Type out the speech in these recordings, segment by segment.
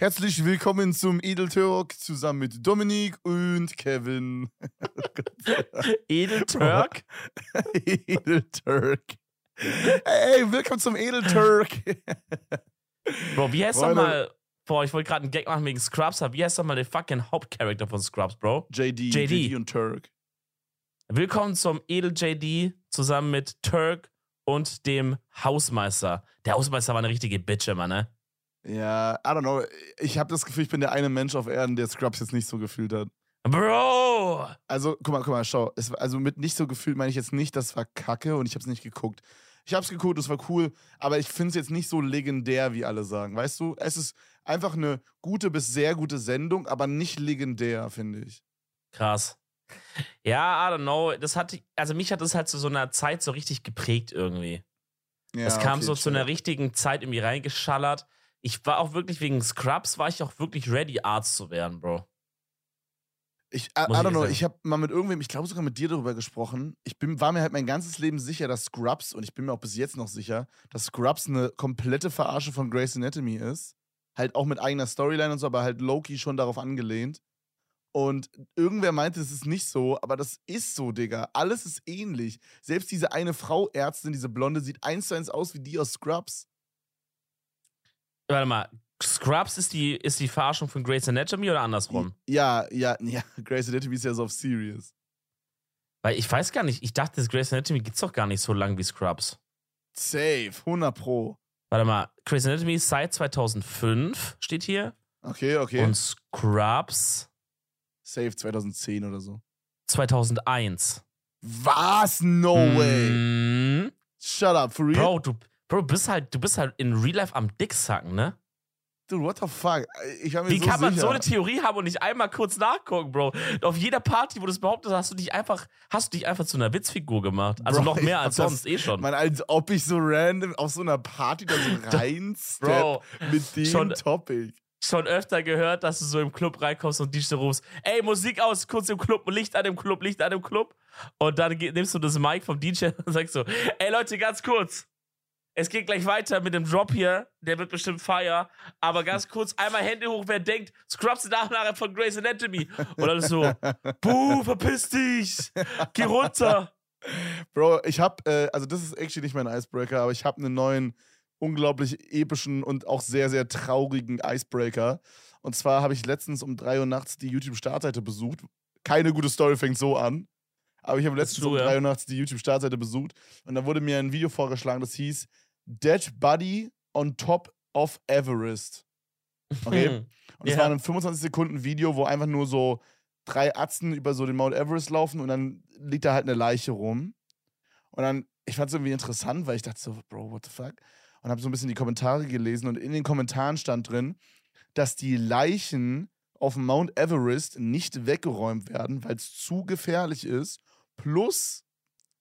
Herzlich willkommen zum Edel Talk zusammen mit Dominik und Kevin. Edel Turk? Edel Turk. Hey, willkommen zum Edel Turk. Bro, wie heißt doch mal. Boah, ich wollte gerade einen Gag machen wegen Scrubs, aber wie heißt doch mal der fucking Hauptcharakter von Scrubs, Bro? JD. JD. JD und Turk. Willkommen zum Edel JD zusammen mit Turk und dem Hausmeister. Der Hausmeister war eine richtige Bitch immer, ne? Ja, I don't know. Ich habe das Gefühl, ich bin der eine Mensch auf Erden, der Scrubs jetzt nicht so gefühlt hat. Bro! Also, guck mal, guck mal, schau. Es, also mit nicht so gefühlt meine ich jetzt nicht, das war kacke und ich habe es nicht geguckt. Ich habe es geguckt, es war cool, aber ich finde es jetzt nicht so legendär, wie alle sagen. Weißt du, es ist einfach eine gute bis sehr gute Sendung, aber nicht legendär, finde ich. Krass. Ja, I don't know. Das hat, also mich hat das halt zu so einer Zeit so richtig geprägt irgendwie. Ja, es kam okay, so zu einer richtigen Zeit irgendwie reingeschallert. Ich war auch wirklich wegen Scrubs, war ich auch wirklich ready, Arzt zu werden, Bro. Ich, I, I don't know, ich habe mal mit irgendwem, ich glaube sogar mit dir darüber gesprochen. Ich bin, war mir halt mein ganzes Leben sicher, dass Scrubs, und ich bin mir auch bis jetzt noch sicher, dass Scrubs eine komplette Verarsche von Grey's Anatomy ist. Halt auch mit eigener Storyline und so, aber halt Loki schon darauf angelehnt. Und irgendwer meinte, es ist nicht so, aber das ist so, Digga. Alles ist ähnlich. Selbst diese eine Frau Ärztin, diese Blonde, sieht eins zu eins aus wie die aus Scrubs. Warte mal, Scrubs ist die, ist die Verarschung von Grey's Anatomy oder andersrum? Ja, ja, ja. Grey's Anatomy ist ja so auf Serious. Weil ich weiß gar nicht, ich dachte, das Grey's Anatomy gibt's doch gar nicht so lang wie Scrubs. Safe, 100 Pro. Warte mal, Grey's Anatomy seit 2005, steht hier. Okay, okay. Und Scrubs Safe 2010 oder so. 2001. Was? No way. Mhm. Shut up, for real? Bro, du, Bro, bist halt, du bist halt in Real Life am Dicksacken, ne? Dude, what the fuck? Ich mir Wie so kann man sicher. so eine Theorie haben und nicht einmal kurz nachgucken, Bro? Auf jeder Party, wo du es behauptest, hast du dich einfach, hast du dich einfach zu einer Witzfigur gemacht. Also Bro, noch mehr als sonst eh schon. Man, als ob ich so random auf so einer Party da so reinstep Bro, mit dem schon- Topic. schon öfter gehört, dass du so im Club reinkommst und dich so rufst, ey, Musik aus, kurz im Club, Licht an dem Club, Licht an dem Club. Und dann nimmst du das Mic vom DJ und sagst so, ey Leute, ganz kurz. Es geht gleich weiter mit dem Drop hier, der wird bestimmt fire. Aber ganz kurz, einmal Hände hoch, wer denkt, Scrubs sind Nachnachher von Grey's Anatomy. Und dann ist so, buh, verpiss dich, geh runter. Bro, ich hab, äh, also das ist actually nicht mein Icebreaker, aber ich habe einen neuen, unglaublich epischen und auch sehr, sehr traurigen Icebreaker. Und zwar habe ich letztens um 3 Uhr nachts die YouTube-Startseite besucht. Keine gute Story fängt so an. Aber ich habe letztens du, um ja. 3 Uhr nachts die YouTube-Startseite besucht und da wurde mir ein Video vorgeschlagen, das hieß Dead Body on Top of Everest. Okay? Und es Ja. war ein 25 Sekunden Video, wo einfach nur so drei Atzen über so den Mount Everest laufen und dann liegt da halt eine Leiche rum. Und dann, ich fand es irgendwie interessant, weil ich dachte so, Bro, what the fuck? Und habe so ein bisschen die Kommentare gelesen und in den Kommentaren stand drin, dass die Leichen auf Mount Everest nicht weggeräumt werden, weil es zu gefährlich ist. Plus,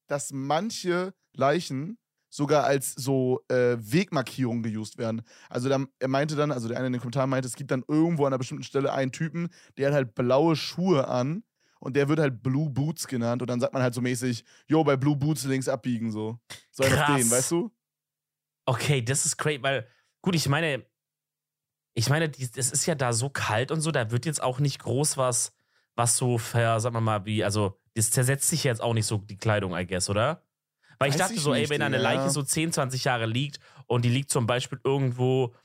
dass manche Leichen sogar als so äh, Wegmarkierung geused werden. Also dann, er meinte dann, also der eine in den Kommentaren meinte, es gibt dann irgendwo an einer bestimmten Stelle einen Typen, der hat halt blaue Schuhe an und der wird halt Blue Boots genannt und dann sagt man halt so mäßig, yo, bei Blue Boots links abbiegen so. So Krass. den, weißt du? Okay, das ist crazy, weil, gut, ich meine, ich meine, es ist ja da so kalt und so, da wird jetzt auch nicht groß was, was so, ver, sagen wir mal, wie, also, das zersetzt sich jetzt auch nicht so die Kleidung, I guess, oder? Weil ich dachte ich so, ey, nicht, wenn eine. Leiche so 10, 20 Jahre liegt und die liegt zum Beispiel irgendwo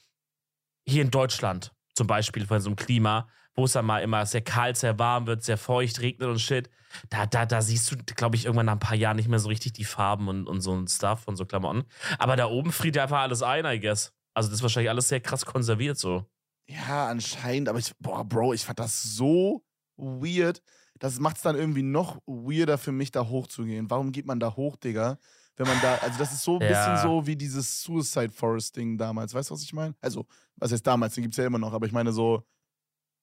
hier in Deutschland, zum Beispiel von so einem Klima, wo es dann mal immer sehr kalt, sehr warm wird, sehr feucht, regnet und shit, da, da, da siehst du, glaube ich, irgendwann nach ein paar Jahren nicht mehr so richtig die Farben und, und so ein Stuff und so Klamotten. Aber da oben friert ja einfach alles ein, I guess. Also das ist wahrscheinlich alles sehr krass konserviert so. Ja, anscheinend, aber ich, boah, Bro, ich fand das so weird. Das macht es dann irgendwie noch weirder für mich, da hochzugehen. Warum geht man da hoch, Digga? Wenn man da, also das ist so ein Ja. bisschen so wie dieses Suicide Forest Ding damals. Weißt du, was ich meine? Also, was heißt damals? Den gibt es ja immer noch, aber ich meine so,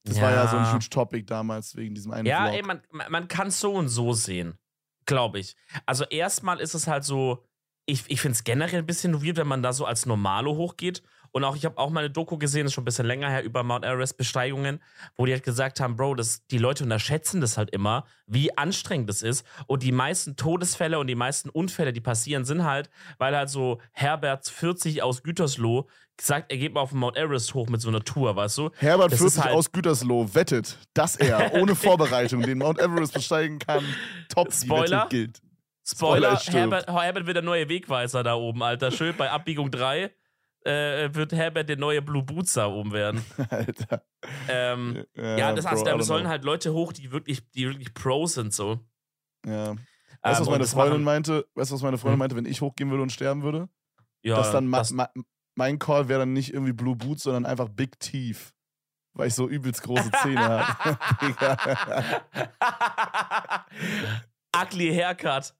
Das war ja so ein huge Topic damals wegen diesem einen Ja, Vlog. ey, man, man man kann es so und so sehen. Glaube ich. Also, erstmal ist es halt so, ich, ich finde es generell ein bisschen weird, wenn man da so als Normalo hochgeht. Und auch, ich habe auch mal eine Doku gesehen, das ist schon ein bisschen länger her, über Mount Everest-Besteigungen, wo die halt gesagt haben, Bro, das, die Leute unterschätzen das halt immer, wie anstrengend das ist. Und die meisten Todesfälle und die meisten Unfälle, die passieren, sind halt, weil halt so Herbert 40 aus Gütersloh sagt, er geht mal auf den Mount Everest hoch mit so einer Tour, weißt du? Herbert Das ist 40 halt- aus Gütersloh wettet, dass er ohne Vorbereitung den Mount Everest besteigen kann. Top, Spoiler? gilt. Spoiler, Spoiler. Herbert, Herbert wird der neue Wegweiser da oben, Alter. Schön bei Abbiegung 3 äh, wird Herbert der neue Blue Boots da oben werden. Alter. Ähm, ja, das heißt, Bro, I da sollen know. halt Leute hoch, die wirklich, die wirklich Pro sind, so. Ja. Weißt du, Ähm, was meine das Freundin meinte? Weißt du, was meine Freundin Hm. meinte, wenn ich hochgehen würde und sterben würde? Ja, dass dann ma das- ma mein Call wäre dann nicht irgendwie Blue Boots, sondern einfach Big Teeth. Weil ich so übelst große Zähne habe. Ugly Haircut.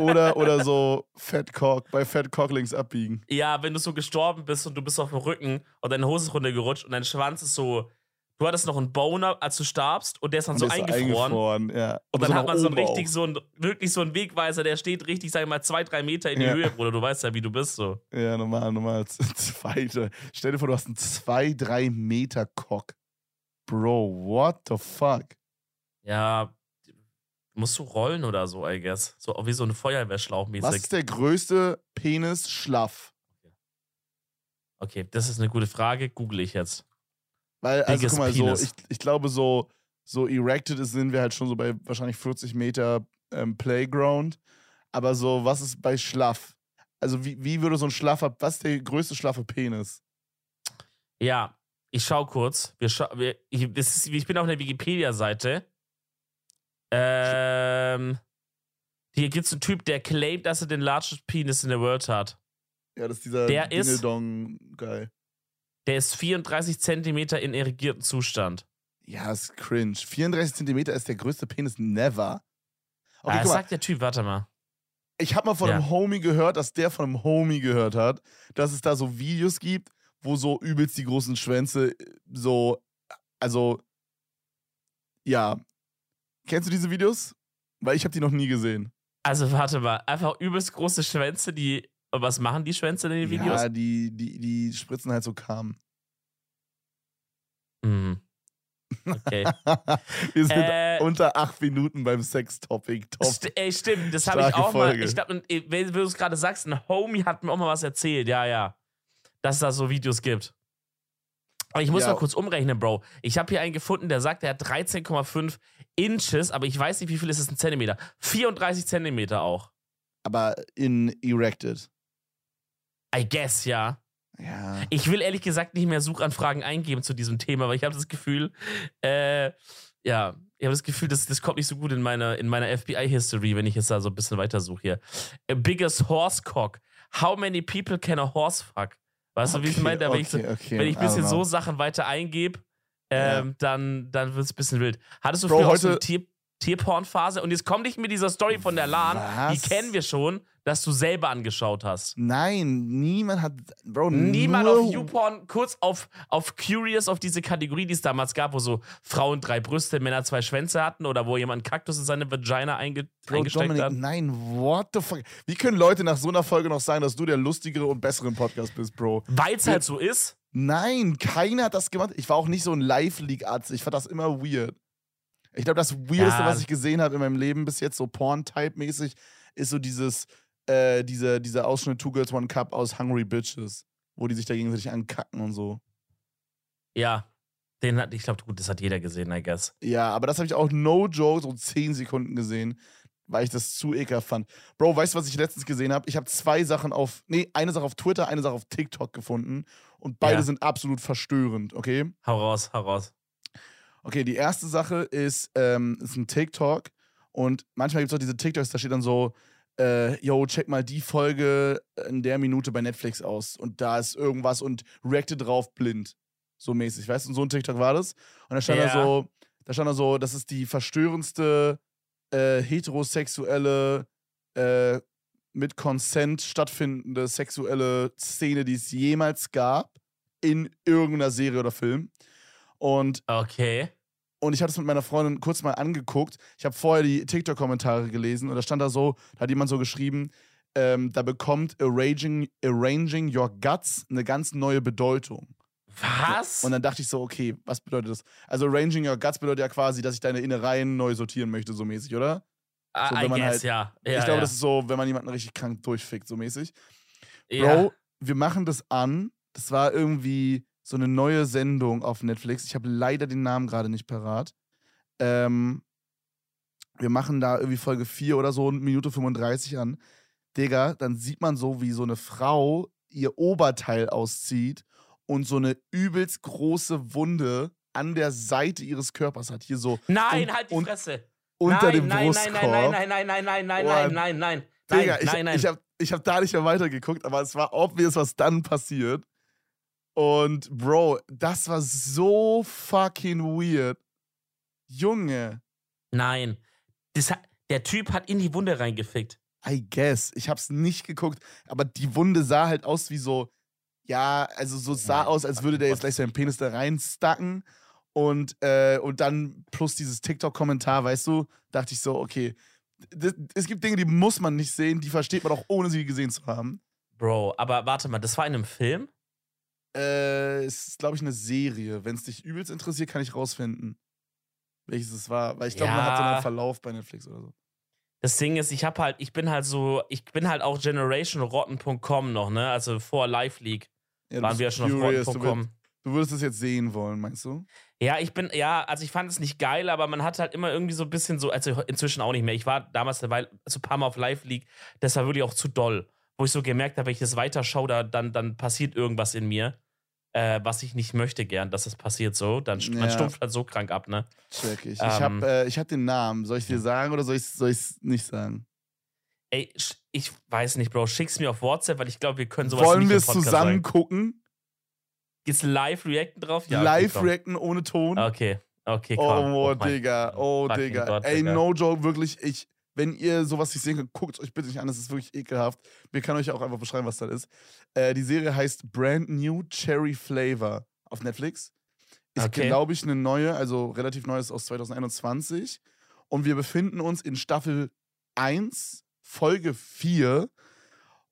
Oder, oder so Fat Cock, bei Fat Cock links abbiegen. Ja, wenn du so gestorben bist und du bist auf dem Rücken und deine Hose ist runtergerutscht und dein Schwanz ist so. Du hattest noch einen Boner, als du starbst und der ist dann Und so ist eingefroren. ja. Und dann so hat man so einen richtig, so ein, wirklich so einen Wegweiser, der steht richtig, sag ich mal, zwei, drei Meter in die Ja. Höhe, Bruder. Du weißt ja, wie du bist, so. Ja, normal, normal. Zweite. Stell dir vor, du hast einen 2, 3 Meter Cock. Bro, what the fuck? Ja, musst du rollen oder so, I guess. So wie so ein Feuerwehrschlauch mäßig. Was ist der größte Penis schlaff? Okay, das ist eine gute Frage, google ich jetzt. Weil, also Biggest guck mal, so, ich, ich glaube, so, so erected ist, sind wir halt schon so bei wahrscheinlich 40 Meter ähm, Playground. Aber so, was ist bei schlaff? Also, wie, wie würde so ein schlaffer, was ist der größte schlaffe Penis? Ja, ich schau kurz. Wir schau, wir, ich, ist, ich bin auf einer Wikipedia-Seite. Ähm, hier gibt's einen Typ, der claimt, dass er den largest penis in the world hat. Ja, das ist dieser Der ist- Ding-Dong-Guy. Der ist 34 Zentimeter in irrigiertem Zustand. Ja, ist cringe. 34 Zentimeter ist der größte Penis never. Okay, ah, sagt der Typ, warte mal. ich habe mal von Ja. einem Homie gehört, dass der von einem Homie gehört hat, dass es da so Videos gibt, wo so übelst die großen Schwänze äh, so, also, ja. Kennst du diese Videos? Weil ich habe die noch nie gesehen. Also warte mal, einfach übelst große Schwänze, die. Und was machen die Schwänze in den Videos? Ja, die, die, die spritzen halt so Kam. Mhm. Okay. Wir sind Äh, unter acht Minuten beim Sex-Topic. Top. St ey, stimmt, das habe ich auch mal. Folge. Ich glaube, wenn du es gerade sagst, ein Homie hat mir auch mal was erzählt, ja, ja. Dass es da so Videos gibt. Aber ich muss Ja. mal kurz umrechnen, Bro. Ich habe hier einen gefunden, der sagt, er hat 13,5 Inches, aber ich weiß nicht, wie viel ist es in Zentimeter. 34 Zentimeter auch. Aber in Erected. I guess, ja. Ja. Ich will ehrlich gesagt nicht mehr Suchanfragen eingeben zu diesem Thema, weil ich habe das Gefühl, äh, ja, ich habe das Gefühl, das, das kommt nicht so gut in meiner in meiner FBI-History, wenn ich jetzt da so ein bisschen weiter suche hier. A biggest horse cock. How many people can a horse fuck? Weißt du, wie ich meine? Da, Wenn ich, so, okay, okay. wenn ich ein bisschen so. Sachen weiter eingebe, ähm, dann, dann wird es ein bisschen wild. Hattest du Bro, früher auch so eine heute- Tier, Tierporn-Phase? Und jetzt komm nicht mit dieser Story von der LAN, die Was? kennen wir schon, dass du selber angeschaut hast. Nein, niemand hat. Bro, Niemand nur, auf YouPorn, kurz auf, auf Curious, auf diese Kategorie, die es damals gab, wo so Frauen drei Brüste, Männer zwei Schwänze hatten oder wo jemand Kaktus in seine Vagina einge Bro, eingesteckt Dominik, hat. nein, what the fuck? Wie können Leute nach so einer Folge noch sagen, dass du der lustigere und bessere im Podcast bist, Bro? Weil es halt so ist. Nein, keiner hat das gemacht. Ich war auch nicht so ein Live-League-Arzt. Ich fand das immer weird. Ich glaube, das Weirdeste, Ja. was ich gesehen habe in meinem Leben bis jetzt, so Porn-Type-mäßig, ist so dieses, äh, diese, dieser Ausschnitt Two Girls One Cup aus Hungry Bitches, wo die sich da gegenseitig ankacken und so. Ja. Den hat, ich glaube, gut, das hat jeder gesehen, I guess. Ja, aber das habe ich auch no joke so 10 Sekunden gesehen, weil ich das zu ekelhaft fand. Bro, weißt du, was ich letztens gesehen habe? Ich habe zwei Sachen auf, nee, eine Sache auf Twitter, eine Sache auf TikTok gefunden und beide Ja. sind absolut verstörend, okay? Hau raus, hau raus. Okay, die erste Sache ist, ähm, ist ein TikTok und manchmal gibt es auch diese TikToks, da steht dann so, äh, yo, check mal die Folge in der Minute bei Netflix aus und da ist irgendwas und reacte drauf blind. So mäßig, weißt du, und so ein TikTok war das. Und da stand da Ja. so, da stand da so, das ist die verstörendste äh, heterosexuelle, äh, mit Consent stattfindende sexuelle Szene, die es jemals gab in irgendeiner Serie oder Film. Und, Okay. und ich hatte es mit meiner Freundin kurz mal angeguckt. Ich habe vorher die TikTok-Kommentare gelesen und da stand da so, da hat jemand so geschrieben, ähm, da bekommt Arranging, Arranging Your Guts eine ganz neue Bedeutung. Was? Und dann dachte ich so, okay, was bedeutet das? Also Arranging Your Guts bedeutet ja quasi, dass ich deine Innereien neu sortieren möchte, so mäßig, oder? Ah, so, I guess, halt- ja. ja. ich glaube, ja. das ist so, wenn man jemanden richtig krank durchfickt, so mäßig. ja. Bro, wir machen das an. Das war irgendwie so eine neue Sendung auf Netflix. Ich habe leider den Namen gerade nicht parat. Ähm, wir machen da irgendwie Folge 4 oder so, Minute 35 an. Digga, dann sieht man so, wie so eine Frau ihr Oberteil auszieht und so eine übelst große Wunde an der Seite ihres Körpers hat. Hier so Nein, und- halt die Fresse. unter nein, dem nein, Brustkorb. nein, nein, nein, nein, nein, nein, Oh, nein, nein, nein, nein. Digga, nein, ich, nein, nein. ich habe ich hab da nicht mehr weitergeguckt, aber es war obvious, was dann passiert. Und Bro, das war so fucking weird. Junge, Nein. Das der Typ hat in die Wunde reingefickt. I guess. Ich hab's nicht geguckt, aber die Wunde sah halt aus wie so, ja, also so sah aus, als würde der jetzt gleich seinen Penis da reinstacken. Und, äh, und dann plus dieses TikTok-Kommentar, weißt du, dachte ich so, okay, das, es gibt Dinge, die muss man nicht sehen, die versteht man auch, ohne sie gesehen zu haben. Bro, aber warte mal, das war in einem Film? Äh, es ist, glaube ich, eine Serie. Wenn es dich übelst interessiert, kann ich rausfinden, welches es war. Weil ich glaube, man hat so Ja. einen Verlauf bei Netflix oder so. Das Ding ist, ich hab halt, ich bin halt so, ich bin halt auch generationrotten.com noch, ne? Also vor Live League Ja, waren wir ja schon auf curious, du, rotten.com. würd, du würdest es jetzt sehen wollen, meinst du? Ja, ich bin, ja, also ich fand es nicht geil, aber man hat halt immer irgendwie so ein bisschen so, also inzwischen auch nicht mehr. Ich war damals dabei, so ein paar Mal auf Live League, das war wirklich auch zu doll. Wo ich so gemerkt habe, wenn ich das weiterschaue, da, dann, dann passiert irgendwas in mir, äh, was ich nicht möchte gern, dass das passiert so. Dann st- man Ja. stumpft halt so krank ab, ne? Check ich. ich Ähm. habe äh, ich hab den Namen. Soll ich dir sagen oder soll ich es nicht sagen? Ey, ich weiß nicht, Bro, schick's mir auf WhatsApp, weil ich glaube, wir können sowas Wollen nicht wir im es zusammen sagen. gucken? Geht's live reacten drauf? Ja, Live okay, reacten ohne Ton? Okay, okay, komm. Oh, mein Digga, oh, Digga. Gott, Ey, Digga. no joke, wirklich, ich, wenn ihr sowas nicht sehen könnt, guckt es euch bitte nicht an, das ist wirklich ekelhaft. Wir können euch auch einfach beschreiben, was das ist. Äh, die Serie heißt Brand New Cherry Flavor auf Netflix. Ist, Okay. glaube ich, eine neue, also relativ neues aus 2021. Und wir befinden uns in Staffel 1, Folge 4.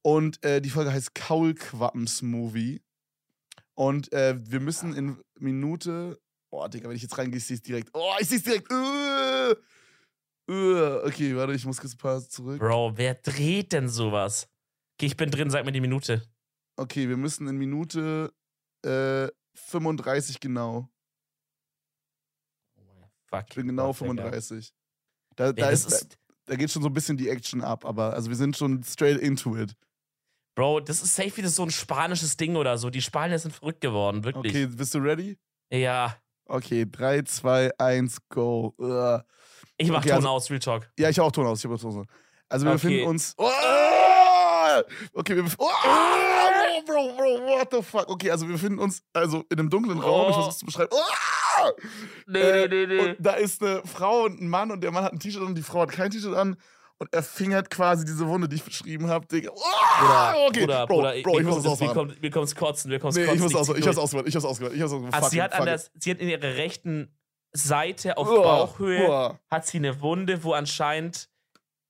Und äh, die Folge heißt Kaulquappen-Smoothie. Und äh, wir müssen in Minute. Oh, Digga, wenn ich jetzt reingehe, ich sehe es direkt. Oh, ich sehe es direkt. Uh, uh, okay, warte, ich muss kurz ein paar zurück. Bro, wer dreht denn sowas? Okay, ich bin drin, sag mir die Minute. Okay, wir müssen in Minute äh, 35 genau. Fuck. Ich bin genau Gott, Digga. 35. Da, da, das ist, da, ist, da geht schon so ein bisschen die Action ab, aber also wir sind schon straight into it. Bro, das ist safe wieder so ein spanisches Ding oder so. Die Spanier sind verrückt geworden, wirklich. Okay, bist du ready? Ja. Okay, 3, 2, 1, go. Uh. Ich mach Okay, Ton also- aus, Real Talk. Ja, ich auch Ton aus. Ich auch Ton aus. Also wir Okay. befinden uns. Oh! Okay, wir bef- oh! Bro, Bro, what the fuck? Okay, also wir befinden uns also in einem dunklen Raum. Ich Oh. versuche es zu beschreiben. Oh! Nee, Äh, nee, nee, nee. Und da ist eine Frau und ein Mann und der Mann hat ein T-Shirt und die Frau hat kein T-Shirt an. Und er fingert quasi diese Wunde, die ich beschrieben habe. Digga. Oh! Bruder, okay, Bruder, Bro, Bruder, Bro, mir ich muss das es- mir ausmachen. kommt- mir kommt's kotzen, mir kommt's Nee, kotzen. ich muss aus, ich hab's ausgemacht, ich hab's ausgemacht, ich hab's ausgemacht. Also Fuck sie hat, an der, sie hat in ihrer rechten Seite auf Bauchhöhe hat sie eine Wunde, wo anscheinend,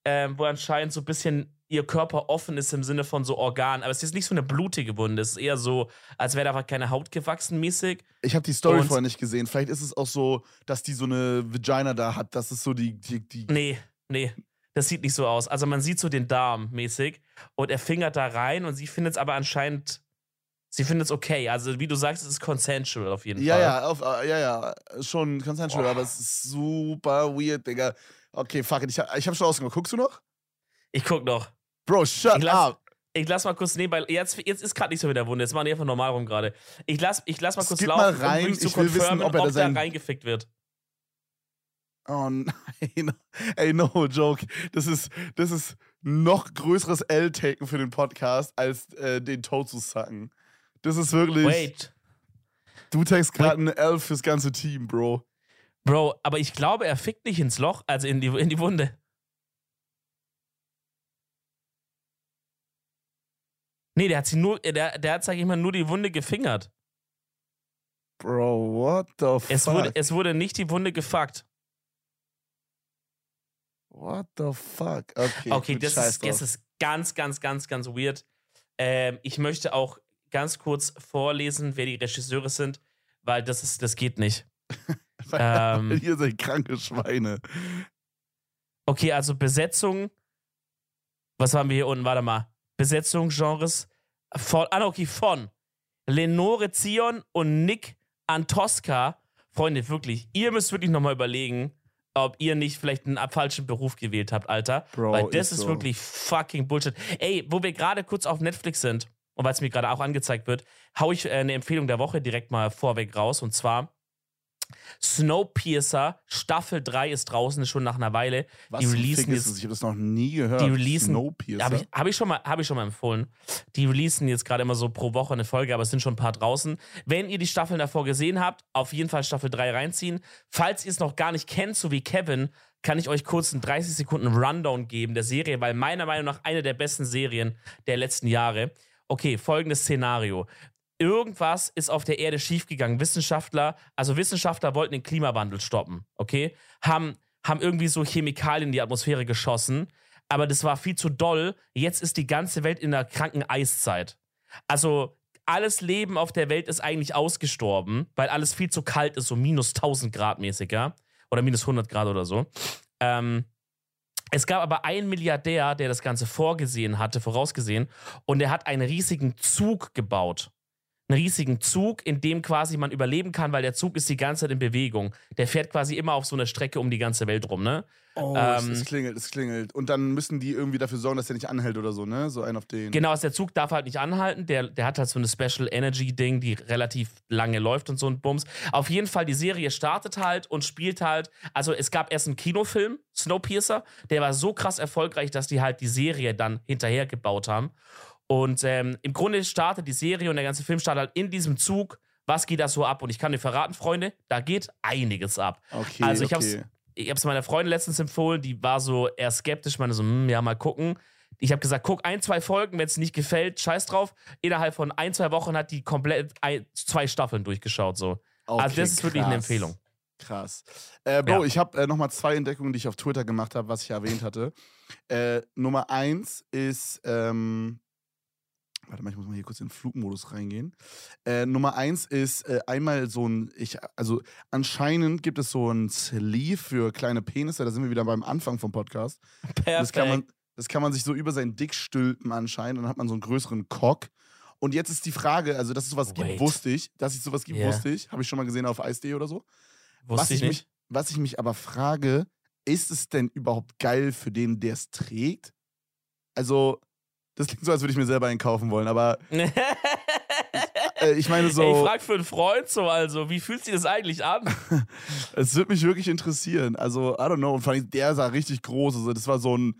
ähm, wo anscheinend so ein bisschen ihr Körper offen ist im Sinne von so Organ. Aber es ist nicht so eine blutige Wunde. Es ist eher so, als wäre da einfach keine Haut gewachsen mäßig. Ich habe die Story Und- vorher nicht gesehen. Vielleicht ist es auch so, dass die so eine Vagina da hat. Das ist so die. die, die Nee, nee. Das sieht nicht so aus. Also man sieht so den Darm mäßig und er fingert da rein und sie findet es aber anscheinend, sie findet es okay. Also wie du sagst, es ist consensual auf jeden ja, Fall. ja, auf, äh, ja, ja, schon consensual, Boah. aber es ist super weird, Digga. Okay, fuck it. Ich, ich habe schon ausgemacht. Guckst du noch? Ich guck noch. Bro, shut Ich lass- up. Ich lass mal kurz nebenbei. Jetzt, jetzt ist gerade nicht so mit der Wunde. Jetzt machen die einfach normal rum gerade. Ich lass, ich lass mal kurz Skip laufen, mal rein. um zu Ich will wissen, confirmen, ob er da da reingefickt wird. Oh nein. Ey, no joke. Das ist, das ist noch größeres L-Taken für den Podcast, als äh, den Toe zu sacken. Das ist wirklich. Wait. Du takest gerade eine L fürs ganze Team, Bro. Bro, aber ich glaube, er fickt nicht ins Loch, also in die, in die Wunde. Nee, der hat sie nur, der, der hat, sag ich mal, nur die Wunde gefingert. Bro, What the fuck? Es wurde, es wurde nicht die Wunde gefuckt. What the fuck? Okay, Okay, das ist, das ist ganz, ganz, ganz, ganz weird. Ähm, ich möchte auch ganz kurz vorlesen, wer die Regisseure sind, weil das ist, das geht nicht. ähm, Ihr seid kranke Schweine. Okay, also Besetzung. Was haben wir hier unten? Warte mal. Besetzung, Genres. Von, ah, okay, von Lenore Zion und Nick Antosca. Freunde, wirklich, ihr müsst wirklich nochmal überlegen, ob ihr nicht vielleicht einen falschen Beruf gewählt habt, Alter. Bro, weil das ist ist so. wirklich fucking Bullshit. Ey, wo wir gerade kurz auf Netflix sind und weil es mir gerade auch angezeigt wird, hau ich äh, eine Empfehlung der Woche direkt mal vorweg raus und zwar Snowpiercer Staffel 3 ist draußen, ist schon nach einer Weile. Was die releasen Fick ist jetzt- das? Ich habe das noch nie gehört. Die releasen- Snowpiercer. Habe ich, hab ich, schon mal- hab ich schon mal empfohlen. Die releasen jetzt gerade immer so pro Woche eine Folge, aber es sind schon ein paar draußen. Wenn ihr die Staffeln davor gesehen habt, auf jeden Fall Staffel 3 reinziehen. Falls ihr es noch gar nicht kennt, so wie Kevin, kann ich euch kurz einen 30 Sekunden Rundown geben der Serie, weil meiner Meinung nach eine der besten Serien der letzten Jahre. Okay, folgendes Szenario. Irgendwas ist auf der Erde schiefgegangen. Wissenschaftler, also Wissenschaftler wollten den Klimawandel stoppen, okay? Haben, haben irgendwie so Chemikalien in die Atmosphäre geschossen, aber das war viel zu doll. Jetzt ist die ganze Welt in einer kranken Eiszeit. Also alles Leben auf der Welt ist eigentlich ausgestorben, weil alles viel zu kalt ist, so minus 1000 Grad mäßig, ja? Oder minus 100 Grad oder so. Ähm, es gab aber einen Milliardär, der das Ganze vorgesehen hatte, vorausgesehen, und der hat einen riesigen Zug gebaut. Einen riesigen Zug, in dem quasi man überleben kann, weil der Zug ist die ganze Zeit in Bewegung. Der fährt quasi immer auf so einer Strecke um die ganze Welt rum, ne? oh, ähm, es, klingelt, es klingelt. Und dann müssen die irgendwie dafür sorgen, dass der nicht anhält oder so, ne? So ein auf den. Genau, also der Zug darf halt nicht anhalten. Der, der hat halt so eine Special Energy Ding, die relativ lange läuft und so ein Bums. Auf jeden Fall, die Serie startet halt und spielt halt. Also, es gab erst einen Kinofilm, Snowpiercer, der war so krass erfolgreich, dass die halt die Serie dann hinterher gebaut haben. Und ähm, im Grunde startet die Serie und der ganze Film startet halt in diesem Zug. Was geht da so ab? Und ich kann dir verraten, Freunde, da geht einiges ab. Okay, Also ich okay. hab's, ich hab's meiner Freundin letztens empfohlen, die war so eher skeptisch, meine so, hm, ja, mal gucken. Ich habe gesagt, guck ein, zwei Folgen, wenn es nicht gefällt, scheiß drauf. Innerhalb von ein, zwei Wochen hat die komplett ein, zwei Staffeln durchgeschaut. So. also Okay, das ist wirklich eine krass. Empfehlung. Krass. Äh, Bro, Ja. ich habe äh, nochmal zwei Entdeckungen, die ich auf Twitter gemacht habe, was ich erwähnt hatte. Äh, Nummer eins ist, ähm, warte mal, ich muss mal hier kurz in den Flugmodus reingehen. Äh, Nummer eins ist äh, einmal so ein, ich, also anscheinend gibt es so ein Sleeve für kleine Penisse, da sind wir wieder beim Anfang vom Podcast. Perfekt. Das kann, man, das kann man sich so über seinen Dick stülpen anscheinend, dann hat man so einen größeren Cock. Und jetzt ist die Frage, also dass es sowas gibt, Wait. wusste ich. Dass es sowas gibt, Ja. wusste ich. Habe ich schon mal gesehen auf Ice.de oder so. Wusste was, ich ich nicht. Mich, was ich mich aber frage, ist es denn überhaupt geil für den, der es trägt? Also, das klingt so, als würde ich mir selber einen kaufen wollen, aber äh, ich meine so, Ey, ich frag für einen Freund so, also, wie fühlt sich das eigentlich an? es würde mich wirklich interessieren. Also, I don't know. Und vor allem, der sah richtig groß. Also, das war so ein,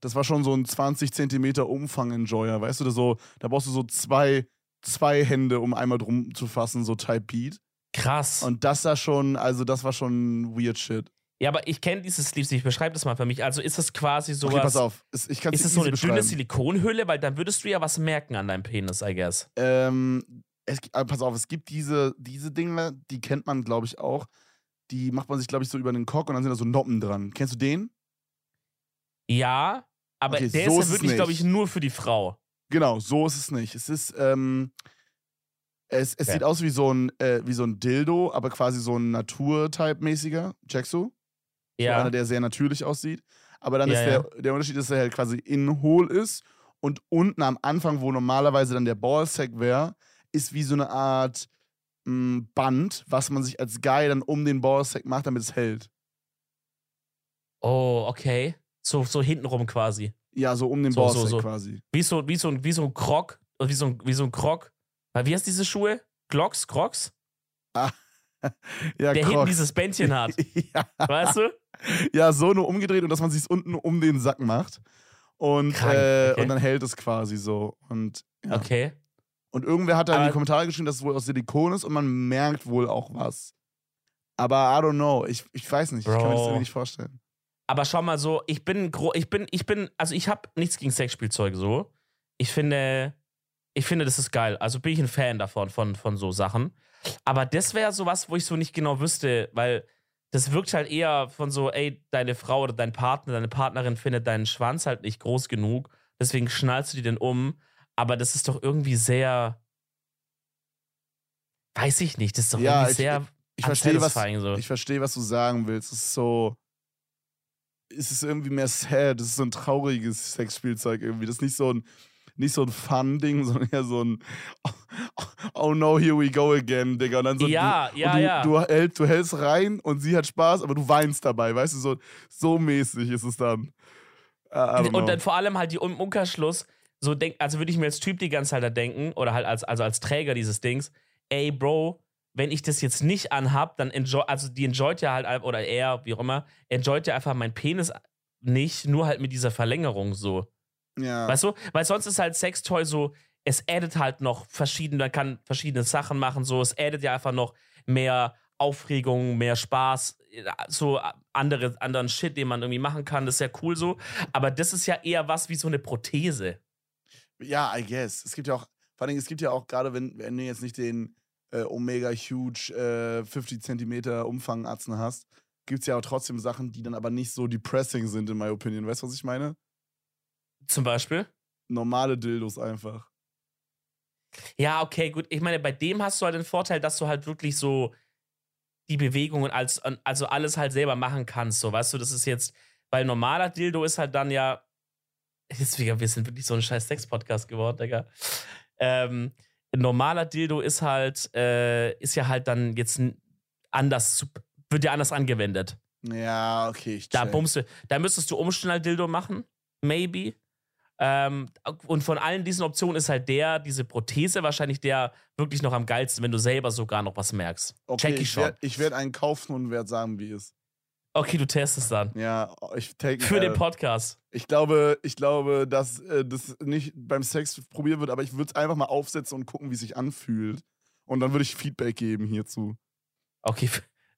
das war schon so ein 20 Zentimeter Umfang-Enjoyer, weißt du, so, da brauchst du so zwei, zwei Hände, um einmal drum zu fassen, so Type Beat. Krass. Und das sah schon, also das war schon weird shit. Ja, aber ich kenne dieses Sleeves nicht. Beschreib das mal für mich. Also ist das quasi sowas. Okay, pass auf. Es- Ich kann Ist es so eine dünne Silikonhülle? Weil dann würdest du ja was merken an deinem Penis, I guess. Ähm, es, äh, pass auf, es gibt diese, diese Dinge, die kennt man, glaube ich, auch. Die macht man sich, glaube ich, so über den Cock und dann sind da so Noppen dran. Kennst du den? Ja, aber Okay, der so ist ja wirklich, glaube ich, nur für die Frau. Genau, so ist es nicht. Es ist, ähm, es, es Okay. sieht aus wie so ein, äh, wie so ein Dildo, aber quasi so ein Natur-Type-mäßiger. Checkst du? So Ja. einer, der sehr natürlich aussieht. Aber dann Ja, ist der, der Unterschied, dass er halt quasi innen hohl ist und unten am Anfang, wo normalerweise dann der Ballsack wäre, ist wie so eine Art mh, Band, was man sich als Guy dann um den Ballsack macht, damit es hält. Oh, okay. So, so hintenrum quasi. Ja, so um den So, so, Ballsack so. quasi. Wie so, wie so, ein- wie so ein Krog. Oder Wie so ein, wie so ein Krog. Weil Wie heißt diese Schuhe? Glocks? Crocs? Ja, Der hinten Crocs. dieses Bändchen hat. ja. Weißt du? ja, so nur umgedreht und dass man sich unten um den Sack macht. Und, Krank, äh, okay. und dann hält es quasi so. Und, ja. Okay. und irgendwer hat da in die Aber- Kommentare geschrieben, dass es wohl aus Silikon ist und man merkt wohl auch was. Aber I don't know. Ich, ich weiß nicht. Ich kann mir das Bro. irgendwie nicht vorstellen. Aber schau mal so, ich bin ich bin, ich bin, also ich habe nichts gegen Sexspielzeuge so. Ich finde, Ich finde, das ist geil. Also bin ich ein Fan davon, von, von so Sachen. Aber das wäre sowas, wo ich so nicht genau wüsste, weil das wirkt halt eher von so, ey, deine Frau oder dein Partner, deine Partnerin findet deinen Schwanz halt nicht groß genug, deswegen schnallst du die den um. Aber das ist doch irgendwie sehr. Weiß ich nicht, das ist doch Ja, irgendwie ich- sehr. Ich verstehe, was, so. ich verstehe, was du sagen willst. Es ist so. Es ist irgendwie mehr sad. Es ist so ein trauriges Sexspielzeug irgendwie. Das ist nicht so ein, nicht so ein Fun-Ding, sondern eher so ein Oh no, here we go again, Digga. Und dann so, Ja, du, ja, du, ja. Du, hält, du hältst rein und sie hat Spaß, aber du weinst dabei, weißt du, so, so mäßig ist es dann. Und dann vor allem halt die im Umkehrschluss, so denk, also würde ich mir als Typ die ganze Zeit da denken, oder halt als, also als Träger dieses Dings, ey, Bro, wenn ich das jetzt nicht anhab, dann enjoy, also die enjoyt ja halt, oder er, wie auch immer, enjoyt ja einfach mein Penis nicht, nur halt mit dieser Verlängerung so. Ja. Weißt du? Weil sonst ist halt Sextoy so, es addet halt noch verschiedene, man kann verschiedene Sachen machen, so, es addet ja einfach noch mehr Aufregung, mehr Spaß, so andere, anderen Shit, den man irgendwie machen kann, das ist ja cool so. Aber das ist ja eher was wie so eine Prothese. Ja, I guess. Es gibt ja auch, vor allem, es gibt ja auch gerade, wenn, wenn du jetzt nicht den äh, Omega Huge äh, 50 Zentimeter Umfang Atzen hast, gibt es ja auch trotzdem Sachen, die dann aber nicht so depressing sind, in my opinion. Weißt du, was ich meine? Zum Beispiel. Normale Dildos einfach. Ja, okay, gut. Ich meine, bei dem hast du halt den Vorteil, dass du halt wirklich so die Bewegungen als, also alles halt selber machen kannst. So, weißt du, das ist jetzt, weil normaler Dildo ist halt dann ja. Jetzt, wir wir sind wirklich so ein scheiß Sex-Podcast geworden, Digga. Ähm, ein normaler Dildo ist halt, äh, ist ja halt dann jetzt anders, wird ja anders angewendet. Ja, okay, ich Da bummst du, da müsstest du Umschnall-Dildo machen, maybe. Ähm, und von allen diesen Optionen ist halt der, diese Prothese wahrscheinlich der wirklich noch am geilsten, wenn du selber sogar noch was merkst. Okay, Check ich schon. werd- ich werde einen kaufen und werde sagen, wie es ist. Okay, du testest dann. Ja, ich take Für äh, den Podcast. Ich glaube, ich glaube, dass äh, das nicht beim Sex probiert wird, aber ich würde es einfach mal aufsetzen und gucken, wie es sich anfühlt. Und dann würde ich Feedback geben hierzu. Okay,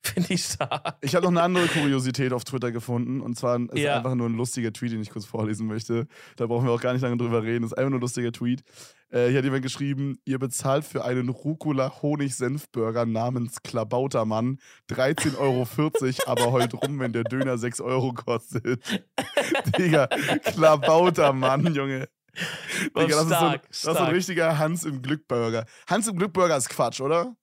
finde ich stark. Ich habe noch eine andere Kuriosität auf Twitter gefunden. Und zwar ist Ja. einfach nur ein lustiger Tweet, den ich kurz vorlesen möchte. Da brauchen wir auch gar nicht lange drüber reden. Das ist einfach nur ein lustiger Tweet. Äh, hier hat jemand geschrieben: Ihr bezahlt für einen Rucola-Honig-Senf-Burger namens Klabautermann 13,40 Euro, aber heult rum, wenn der Döner 6 Euro kostet. Digga, Klabautermann, Junge. Digga, das, ist so, ein- stark, das ist so ein stark. richtiger Hans im Glück-Burger. Hans im Glück-Burger ist Quatsch, oder?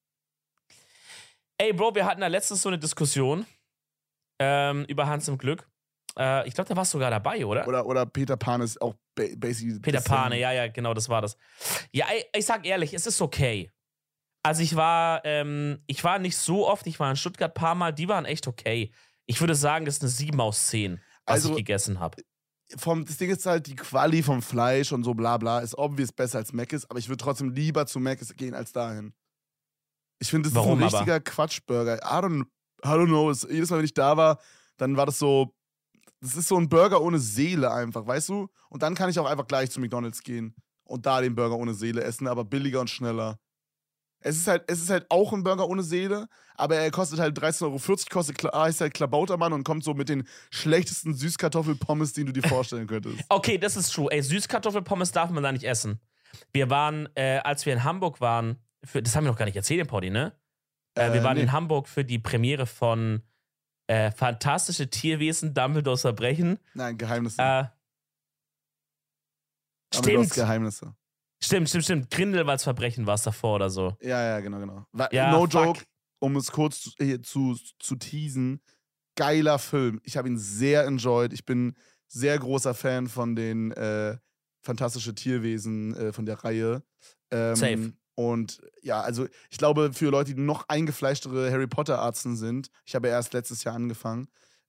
Ey, Bro, wir hatten da letztens so eine Diskussion ähm, über Hans im Glück. Äh, ich glaube, da warst du sogar dabei, oder? Oder, oder Peter Pan ist auch ba basically. Peter. Pane, ja, ja, genau, das war das. Ja, ey, ich sag ehrlich, es ist okay. Also ich war, ähm, ich war nicht so oft, ich war in Stuttgart ein paar Mal, die waren echt okay. Ich würde sagen, das ist eine 7 aus 10, was Also- ich gegessen habe. vom, das Ding ist halt, die Quali vom Fleisch und so bla bla ist obvious besser als Mc's, aber ich würde trotzdem lieber zu Mc's gehen als dahin. Ich finde, das Warum ist ein aber? richtiger Quatschburger. I don't, I don't know. Es, jedes Mal, wenn ich da war, dann war das so. Das ist so ein Burger ohne Seele einfach, weißt du? Und dann kann ich auch einfach gleich zu McDonalds gehen und da den Burger ohne Seele essen, aber billiger und schneller. Es ist halt, es ist halt auch ein Burger ohne Seele, aber er kostet halt 13,40 Euro, kostet, heißt halt Klabautermann und kommt so mit den schlechtesten Süßkartoffelpommes, die du dir vorstellen könntest. Okay, das ist true. Ey, Süßkartoffelpommes darf man da nicht essen. Wir waren, äh, als wir in Hamburg waren, für, das haben wir noch gar nicht erzählt im Poddy, ne? Äh, wir Äh, waren nee. in Hamburg für die Premiere von äh, Fantastische Tierwesen, Dumbledores Verbrechen. Nein, Geheimnisse. Äh, stimmt. Geheimnisse. Stimmt, stimmt, stimmt. Grindelwalds Verbrechen war es davor oder so. Ja, ja, genau, genau. Ja, no fuck. joke, um es kurz zu, zu, zu teasen. Geiler Film. Ich habe ihn sehr enjoyed. Ich bin sehr großer Fan von den äh, Fantastische Tierwesen äh, von der Reihe. Ähm, Safe. Und ja, also ich glaube, für Leute, die noch eingefleischtere Harry Potter-Arzten sind, ich habe erst letztes Jahr angefangen,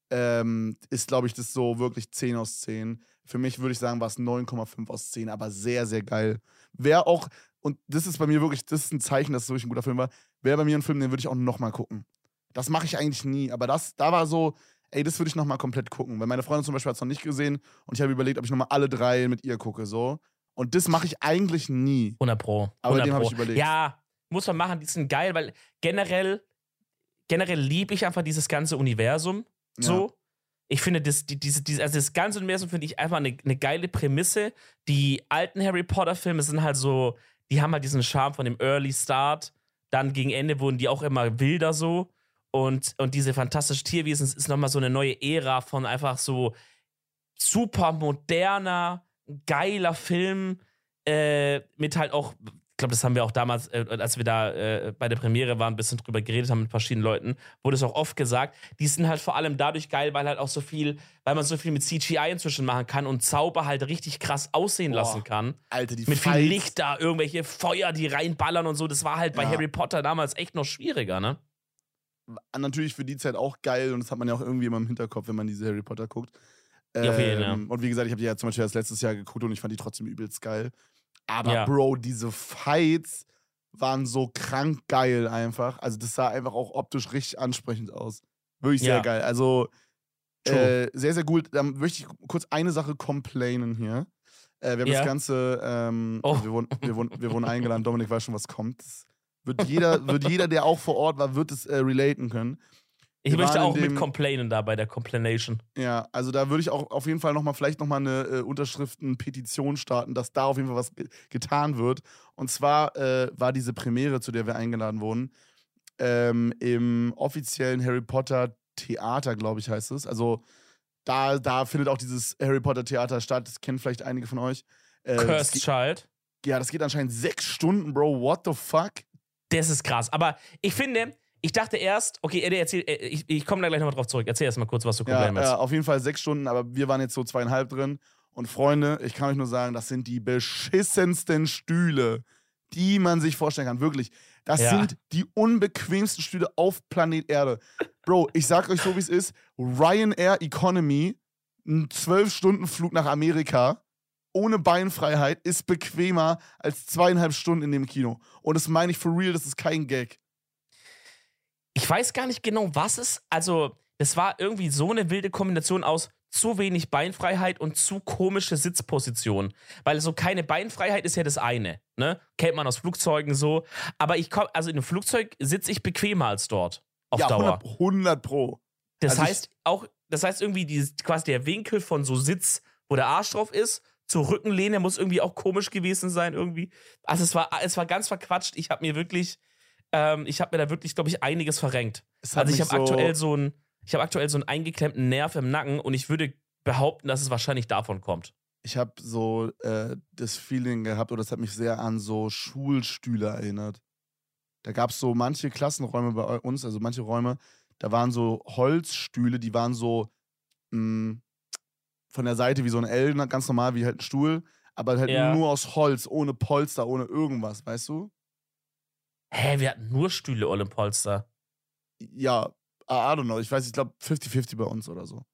ähm, ist, glaube ich, das so wirklich 10 aus 10. Für mich würde ich sagen, war es 9,5 aus 10, aber sehr, sehr geil. Wer auch, und das ist bei mir wirklich, das ist ein Zeichen, dass es wirklich ein guter Film war, wäre bei mir ein Film, den würde ich auch nochmal gucken. Das mache ich eigentlich nie, aber das, da war so, ey, das würde ich nochmal komplett gucken. Weil meine Freundin zum Beispiel hat es noch nicht gesehen und ich habe überlegt, ob ich nochmal alle drei mit ihr gucke, so. Und das mache ich eigentlich nie. 100 Pro. 100 Aber den hab Pro. ich überlegt. Ja, muss man machen, die sind geil, weil generell, generell liebe ich einfach dieses ganze Universum. So. Ich finde, das, die, diese, diese, also das ganze Universum finde ich einfach eine, eine geile Prämisse. Die alten Harry Potter-Filme sind halt so, die haben halt diesen Charme von dem Early Start. Dann gegen Ende wurden die auch immer wilder so. Und, und diese fantastischen Tierwesen ist nochmal so eine neue Ära von einfach so super moderner, geiler Film. Äh, mit halt auch glaube, das haben wir auch damals, äh, als wir da äh, bei der Premiere waren, ein bisschen drüber geredet haben mit verschiedenen Leuten, wurde es auch oft gesagt, die sind halt vor allem dadurch geil, weil halt auch so viel, weil man so viel mit CGI inzwischen machen kann und Zauber halt richtig krass aussehen Boah, lassen kann. Alter, die Mit Fights. viel Licht da, irgendwelche Feuer, die reinballern und so. Das war halt bei Ja. Harry Potter damals echt noch schwieriger, ne? Natürlich für die Zeit auch geil und das hat man ja auch irgendwie immer im Hinterkopf, wenn man diese Harry Potter guckt. Auf jeden, ja. Und wie gesagt, ich habe die ja zum Beispiel erst letztes Jahr geguckt und ich fand die trotzdem übelst geil. Aber Ja. Bro, diese Fights waren so krank geil einfach. Also das sah einfach auch optisch richtig ansprechend aus. Wirklich sehr Ja. geil. Also äh, sehr, sehr gut. Dann möchte ich kurz eine Sache complainen hier. Äh, wir haben das Ganze, ähm, Oh. also wir, wurden, wir, wurden, wir wurden eingeladen. Dominik weiß schon, was kommt. Das wird jeder, wird jeder, der auch vor Ort war, wird es äh, relaten können. Ich Wir möchte auch mit dem- complainen da bei der Complanation. Ja, also da würde ich auch auf jeden Fall nochmal, vielleicht nochmal eine äh, Unterschriften-Petition starten, dass da auf jeden Fall was ge getan wird. Und zwar äh, war diese Premiere, zu der wir eingeladen wurden, ähm, im offiziellen Harry Potter Theater, glaube ich, heißt es. Also da, da findet auch dieses Harry Potter Theater statt. Das kennen vielleicht einige von euch. Äh, Cursed geht, Child. ja, das geht anscheinend sechs Stunden, Bro. What the fuck? Das ist krass. Aber ich finde, ich dachte erst, okay, Eddie, erzähl, äh, ich, ich komme da gleich nochmal drauf zurück. Erzähl erst mal kurz, was du Ja, Problem hast. ja, auf jeden Fall sechs Stunden, aber wir waren jetzt so zweieinhalb drin. Und Freunde, ich kann euch nur sagen, das sind die beschissensten Stühle, die man sich vorstellen kann. Wirklich. Das Ja. sind die unbequemsten Stühle auf Planet Erde. Bro, ich sag euch so, wie es ist. Ryanair Economy, ein 12-Stunden-Flug nach Amerika, ohne Beinfreiheit, ist bequemer als zweieinhalb Stunden in dem Kino. Und das meine ich for real, das ist kein Gag. Ich weiß gar nicht genau, was es. Also, das war irgendwie so eine wilde Kombination aus zu wenig Beinfreiheit und zu komische Sitzposition. Weil so keine Beinfreiheit ist ja das eine, ne? Kennt man aus Flugzeugen so. Aber ich komme, also in einem Flugzeug sitze ich bequemer als dort. Auf ja, Dauer. 100, 100 Pro. Das Also heißt auch, das heißt irgendwie dieses, quasi der Winkel von so Sitz, wo der Arsch drauf ist, zur Rückenlehne muss irgendwie auch komisch gewesen sein irgendwie. Also es war, es war ganz verquatscht. Ich habe mir wirklich, ähm, ich habe mir da wirklich, glaube ich, einiges verrenkt. Also ich habe so- aktuell so ein, ich habe aktuell so einen eingeklemmten Nerv im Nacken und ich würde behaupten, dass es wahrscheinlich davon kommt. ich habe so äh, das Feeling gehabt, oder das hat mich sehr an so Schulstühle erinnert. Da gab es so manche Klassenräume bei uns, also manche Räume, da waren so Holzstühle, die waren so mh, von der Seite wie so ein L, ganz normal wie halt ein Stuhl, aber halt Ja. nur aus Holz, ohne Polster, ohne irgendwas, weißt du? Hä, wir hatten nur Stühle, Olle Polster. Ja, I don't know, ich weiß, ich glaube 50-50 bei uns oder so.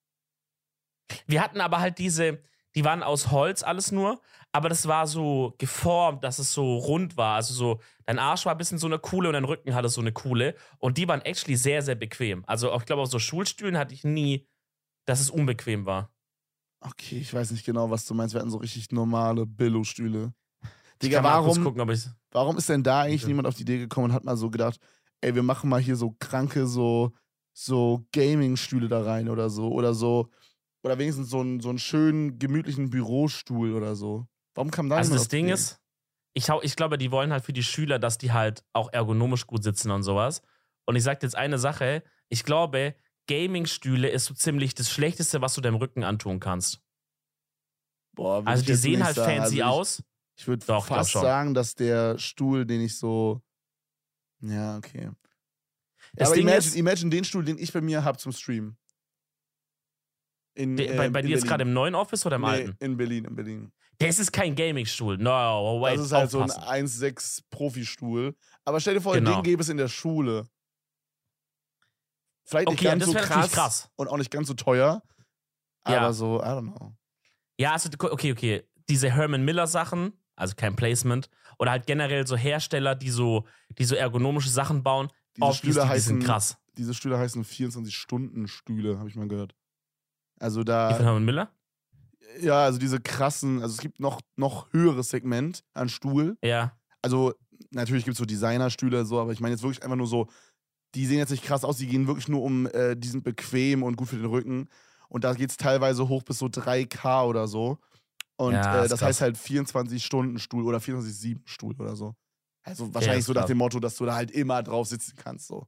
Wir hatten aber halt diese, die waren aus Holz alles nur, aber das war so geformt, dass es so rund war. Also so, dein Arsch war ein bisschen so eine Kuhle und dein Rücken hatte so eine Kuhle. Und die waren actually sehr, sehr bequem. Also ich glaube, auf so Schulstühlen hatte ich nie, dass es unbequem war. Okay, ich weiß nicht genau, was du meinst. Wir hatten so richtig normale Billo-Stühle. Ich Digga, warum, gucken, ich. Warum ist denn da eigentlich Bitte. niemand auf die Idee gekommen und hat mal so gedacht, ey, wir machen mal hier so kranke, so, so Gaming-Stühle da rein oder so. Oder so, oder wenigstens so einen, so einen schönen, gemütlichen Bürostuhl oder so. Warum kam da Also das Ding ist, ich, ich glaube, die wollen halt für die Schüler, dass die halt auch ergonomisch gut sitzen und sowas. Und ich sag dir jetzt eine Sache, ich glaube, Gaming-Stühle ist so ziemlich das Schlechteste, was du deinem Rücken antun kannst. Boah, Also ich die sehen halt sagen. fancy Also aus. Ich, würde fast sagen, dass der Stuhl, den ich so. Ja, okay. Das Aber Ding imagine, ist- imagine den Stuhl, den ich bei mir habe zum Streamen. In, De- bei, ähm, bei in dir jetzt gerade im neuen Office oder im nee, alten? in Berlin, in Berlin. Das ist kein Gaming-Stuhl. No, wait, das ist halt aufpassen. so ein 1,6 Profi-Stuhl. Aber stell dir vor, Genau. den gäbe es in der Schule. Vielleicht nicht Okay, ganz das so krass, krass. und auch nicht ganz so teuer. Ja. Aber so, I don't know. Ja, also, okay, okay. Diese Herman Miller-Sachen, also kein Placement, oder halt generell so Hersteller, die so, die so ergonomische Sachen bauen, Diese Stühle die sind heißen, krass. diese Stühle heißen 24-Stunden-Stühle, habe ich mal gehört. Also Die da, von Herman Miller? ja, also diese krassen, also es gibt noch, noch höheres Segment an Stuhl. Ja. Also natürlich gibt es so Designerstühle, so, aber ich meine jetzt wirklich einfach nur so, die sehen jetzt nicht krass aus, die gehen wirklich nur um, äh, die sind bequem und gut für den Rücken. Und da geht es teilweise hoch bis so 3K oder so. Und Ja, äh, das heißt halt 24-Stunden-Stuhl oder 24-7-Stuhl oder so. Also wahrscheinlich so nach dem Motto, dass du da halt immer drauf sitzen kannst. So.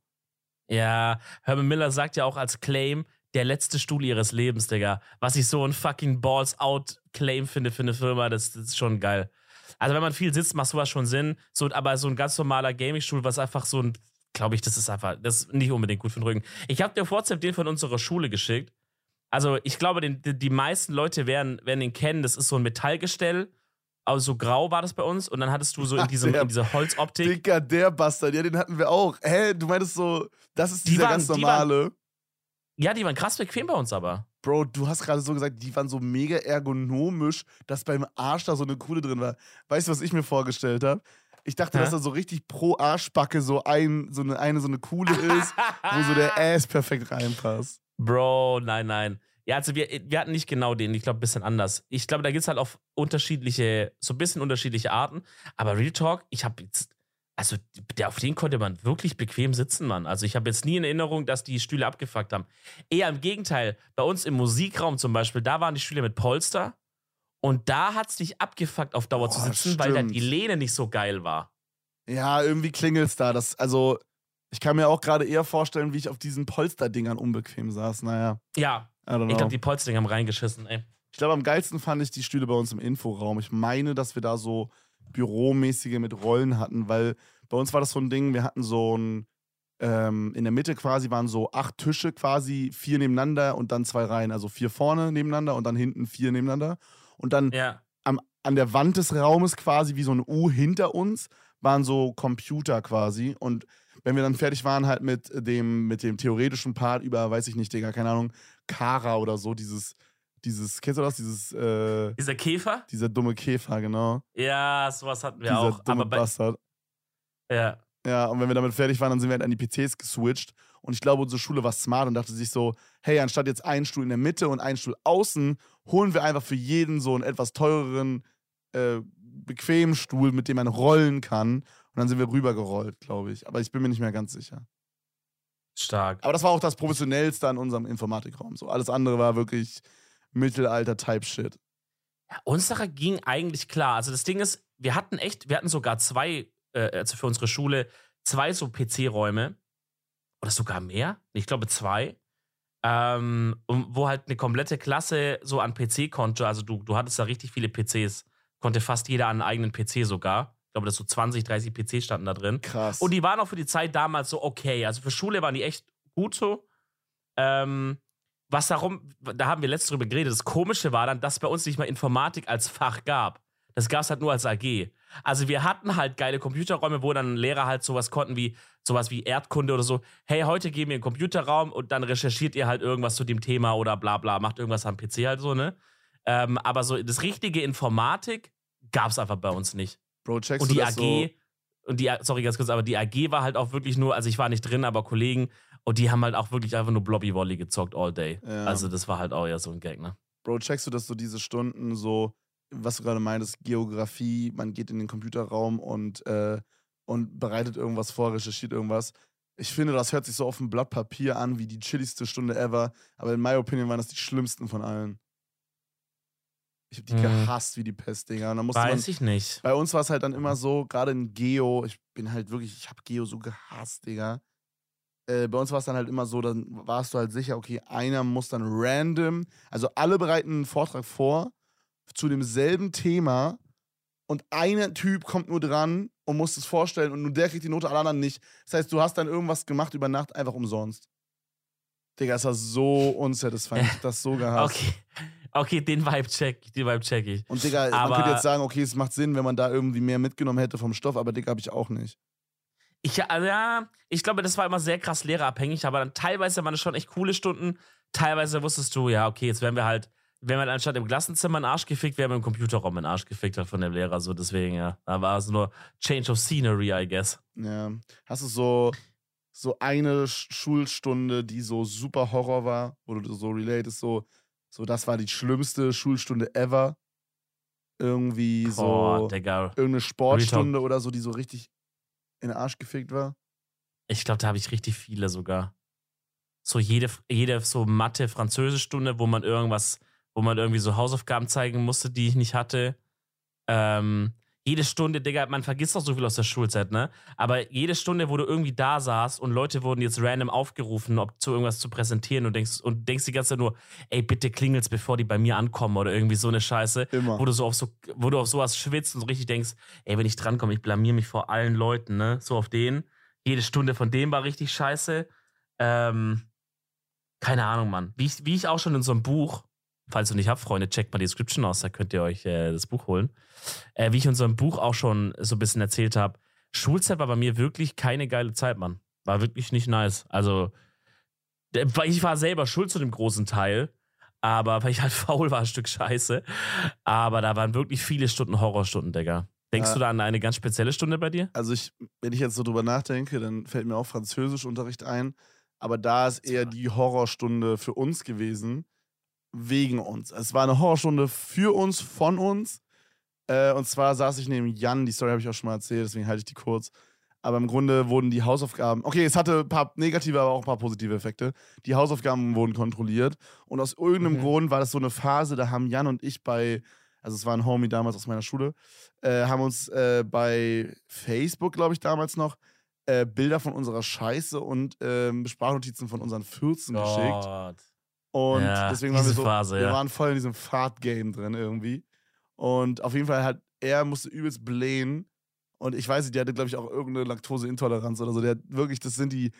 Ja, Herman Miller sagt ja auch als Claim, der letzte Stuhl ihres Lebens, Digga. Was ich so ein fucking Balls-out-Claim finde für eine Firma, das, das ist schon geil. Also, wenn man viel sitzt, macht sowas schon Sinn. So, aber so ein ganz normaler Gaming-Stuhl, was einfach so ein, glaube ich, das ist einfach, das ist nicht unbedingt gut für den Rücken. Ich habe dir WhatsApp den von unserer Schule geschickt. Also, ich glaube, den, die, meisten Leute werden, werden ihn kennen. Das ist so ein Metallgestell. Also, so grau war das bei uns. Und dann hattest du so in, Ach, diesem, der- in dieser Holzoptik. Dicker, der Bastard, ja, den hatten wir auch. Hä, du meintest so, das ist Die dieser waren- ganz die waren- normale. Ja, die waren krass bequem bei uns aber. Bro, du hast gerade so gesagt, die waren so mega ergonomisch, dass beim Arsch da so eine Kuhle drin war. Weißt du, was ich mir vorgestellt habe? Ich dachte, Hä? dass da so richtig pro Arschbacke so, ein, so eine, eine so eine Kuhle ist, wo so der Ass perfekt reinpasst. Bro, nein, nein. Ja, also wir, wir hatten nicht genau den, ich glaube, ein bisschen anders. Ich glaube, da gibt es halt auch unterschiedliche, so ein bisschen unterschiedliche Arten. Aber Real Talk, ich habe jetzt, also der, auf den konnte man wirklich bequem sitzen, Mann. Also ich habe jetzt nie in Erinnerung, dass die Stühle abgefuckt haben. Eher im Gegenteil, bei uns im Musikraum zum Beispiel, da waren die Stühle mit Polster. Und da hat es dich abgefuckt, auf Dauer zu Boah, sitzen, weil dann die Lehne nicht so geil war. Ja, irgendwie klingelt's da. Das, also, ich kann mir auch gerade eher vorstellen, wie ich auf diesen Polsterdingern unbequem saß. Naja, Ja, ich glaube, die Polsterdinger haben reingeschissen, ey. Ich glaube, am geilsten fand ich die Stühle bei uns im Inforaum. Ich meine, dass wir da so büromäßige mit Rollen hatten, weil bei uns war das so ein Ding, wir hatten so ein, ähm, in der Mitte quasi waren so acht Tische quasi, vier nebeneinander und dann zwei Reihen. Also vier vorne nebeneinander und dann hinten vier nebeneinander. Und dann Ja. am, an der Wand des Raumes quasi wie so ein U hinter uns waren so Computer quasi. Und wenn wir dann fertig waren, halt mit dem, mit dem theoretischen Part über, weiß ich nicht, Digga, keine Ahnung, Kara oder so, dieses, dieses, kennst du das? Dieses, äh, Dieser Käfer? dieser dumme Käfer, genau. Ja, sowas hatten wir dieser auch. dumme Aber bei, Bastard. ja. Ja, und wenn wir damit fertig waren, dann sind wir halt an die PCs geswitcht. Und ich glaube, unsere Schule war smart und dachte sich so, hey, anstatt jetzt einen Stuhl in der Mitte und einen Stuhl außen, holen wir einfach für jeden so einen etwas teureren, äh, bequemen Stuhl, mit dem man rollen kann. Und dann sind wir rübergerollt, glaube ich. Aber ich bin mir nicht mehr ganz sicher. Stark. Aber das war auch das Professionellste an unserem Informatikraum. So, alles andere war wirklich Mittelalter-Type-Shit. Ja, unsere ging eigentlich klar. Also das Ding ist, wir hatten echt, wir hatten sogar zwei, äh, also für unsere Schule, zwei so PC-Räume. Oder sogar mehr. Ich glaube zwei. Ähm, wo halt eine komplette Klasse so an PC konnte. Also du, du hattest da richtig viele PCs. Konnte fast jeder an einen eigenen PC sogar. Ich glaube, das so 20, 30 PC standen da drin. Krass. Und die waren auch für die Zeit damals so okay. Also für Schule waren die echt gut so. Ähm, was darum, da haben wir letztes drüber geredet. Das Komische war dann, dass bei uns nicht mal Informatik als Fach gab. Das gab es halt nur als AG. Also wir hatten halt geile Computerräume, wo dann Lehrer halt sowas konnten wie sowas wie Erdkunde oder so. Hey, heute gehen wir in den Computerraum und dann recherchiert ihr halt irgendwas zu dem Thema oder bla bla, macht irgendwas am PC halt so, ne? Ähm, aber so das richtige Informatik gab es einfach bei uns nicht. Bro, checkst Und du die AG, so? und die, sorry, ganz kurz, aber die AG war halt auch wirklich nur, also ich war nicht drin, aber Kollegen, und die haben halt auch wirklich einfach nur Blobby Volley gezockt all day. Ja. Also das war halt auch ja so ein Gag, ne? Bro, checkst du, dass du diese Stunden so, was du gerade meintest, Geografie, man geht in den Computerraum und, äh, und bereitet irgendwas vor, recherchiert irgendwas. Ich finde, das hört sich so auf dem Blatt Papier an wie die chilligste Stunde ever, aber in my opinion waren das die schlimmsten von allen. Ich hab die Mhm. gehasst wie die Pest, Digga. Und dann musste man, Weiß ich nicht. bei uns war es halt dann immer so, gerade in Geo, ich bin halt wirklich, ich habe Geo so gehasst, Digga. Äh, bei uns war es dann halt immer so, dann warst du halt sicher, okay, einer muss dann random, also alle bereiten einen Vortrag vor zu demselben Thema und ein Typ kommt nur dran und muss es vorstellen und nur der kriegt die Note, alle anderen nicht. Das heißt, du hast dann irgendwas gemacht über Nacht einfach umsonst. Digga, es war so unsatisfying. Ich hab das so gehasst. Okay. Okay, den Vibe check, den Vibe check ich. Und Digga, man Aber- könnte jetzt sagen, okay, es macht Sinn, wenn man da irgendwie mehr mitgenommen hätte vom Stoff, aber Digga, habe ich auch nicht. Ich, also, ja, ich glaube, das war immer sehr krass lehrerabhängig, aber dann teilweise waren es schon echt coole Stunden. Teilweise wusstest du, ja, okay, jetzt werden wir halt, wenn wir anstatt im Klassenzimmer einen Arsch gefickt, werden wir im Computerraum einen Arsch gefickt halt von dem Lehrer. So, deswegen, ja. Da war es nur Change of Scenery, I guess. Ja. Hast du so, so eine Sch- Schulstunde, die so super Horror war, wo du so relatest, so, so das war die schlimmste Schulstunde ever? Irgendwie Boah, so Digga. irgendeine Sportstunde oder so, die so richtig in den Arsch gefickt war? Ich glaube, da habe ich richtig viele sogar. So jede, jede so Mathe-Französisch-Stunde, wo man irgendwas, wo man irgendwie so Hausaufgaben zeigen musste, die ich nicht hatte. Ähm, jede Stunde, Digga, man vergisst doch so viel aus der Schulzeit, ne? Aber jede Stunde, wo du irgendwie da saßt und Leute wurden jetzt random aufgerufen, ob zu irgendwas zu präsentieren und denkst, und denkst die ganze Zeit nur, ey, bitte klingelt's, bevor die bei mir ankommen oder irgendwie so eine Scheiße. Immer. Wo du so auf so, wo du auf sowas schwitzt und so richtig denkst, ey, wenn ich drankomme, ich blamier mich vor allen Leuten, ne? So auf den. Jede Stunde von dem war richtig scheiße. Ähm, keine Ahnung, Mann. Wie ich, wie ich auch schon in so einem Buch, falls du nicht habt, Freunde, checkt mal die Description aus, da könnt ihr euch äh, das Buch holen. Äh, wie ich in einem Buch auch schon so ein bisschen erzählt habe, Schulzeit war bei mir wirklich keine geile Zeit, Mann. War wirklich nicht nice. Also, äh, ich war selber schuld zu dem großen Teil, aber weil ich halt faul war, ein Stück Scheiße. Aber da waren wirklich viele Stunden Horrorstunden, Digga. Denkst Ja. du da an eine ganz spezielle Stunde bei dir? Also ich, wenn ich jetzt so drüber nachdenke, dann fällt mir auch Französischunterricht ein. Aber da ist eher die Horrorstunde für uns gewesen, wegen uns. Es war eine Horrorstunde für uns, von uns. Äh, und zwar saß ich neben Jan, die Story habe ich auch schon mal erzählt, deswegen halte ich die kurz. Aber im Grunde wurden die Hausaufgaben, okay, es hatte ein paar negative, aber auch ein paar positive Effekte. Die Hausaufgaben wurden kontrolliert. Und aus irgendeinem Mhm. Grund war das so eine Phase, da haben Jan und ich bei, also es war ein Homie damals aus meiner Schule, äh, haben uns äh, bei Facebook, glaube ich, damals noch, äh, Bilder von unserer Scheiße und ähm, Sprachnotizen von unseren Fürzen geschickt. Gott. Und Ja, deswegen waren wir so, Phase, wir ja. waren voll in diesem Fahrt-Game drin irgendwie. Und auf jeden Fall hat er musste übelst blähen. Und ich weiß nicht, der hatte, glaube ich, auch irgendeine Laktoseintoleranz oder so. Der hat wirklich, das sind die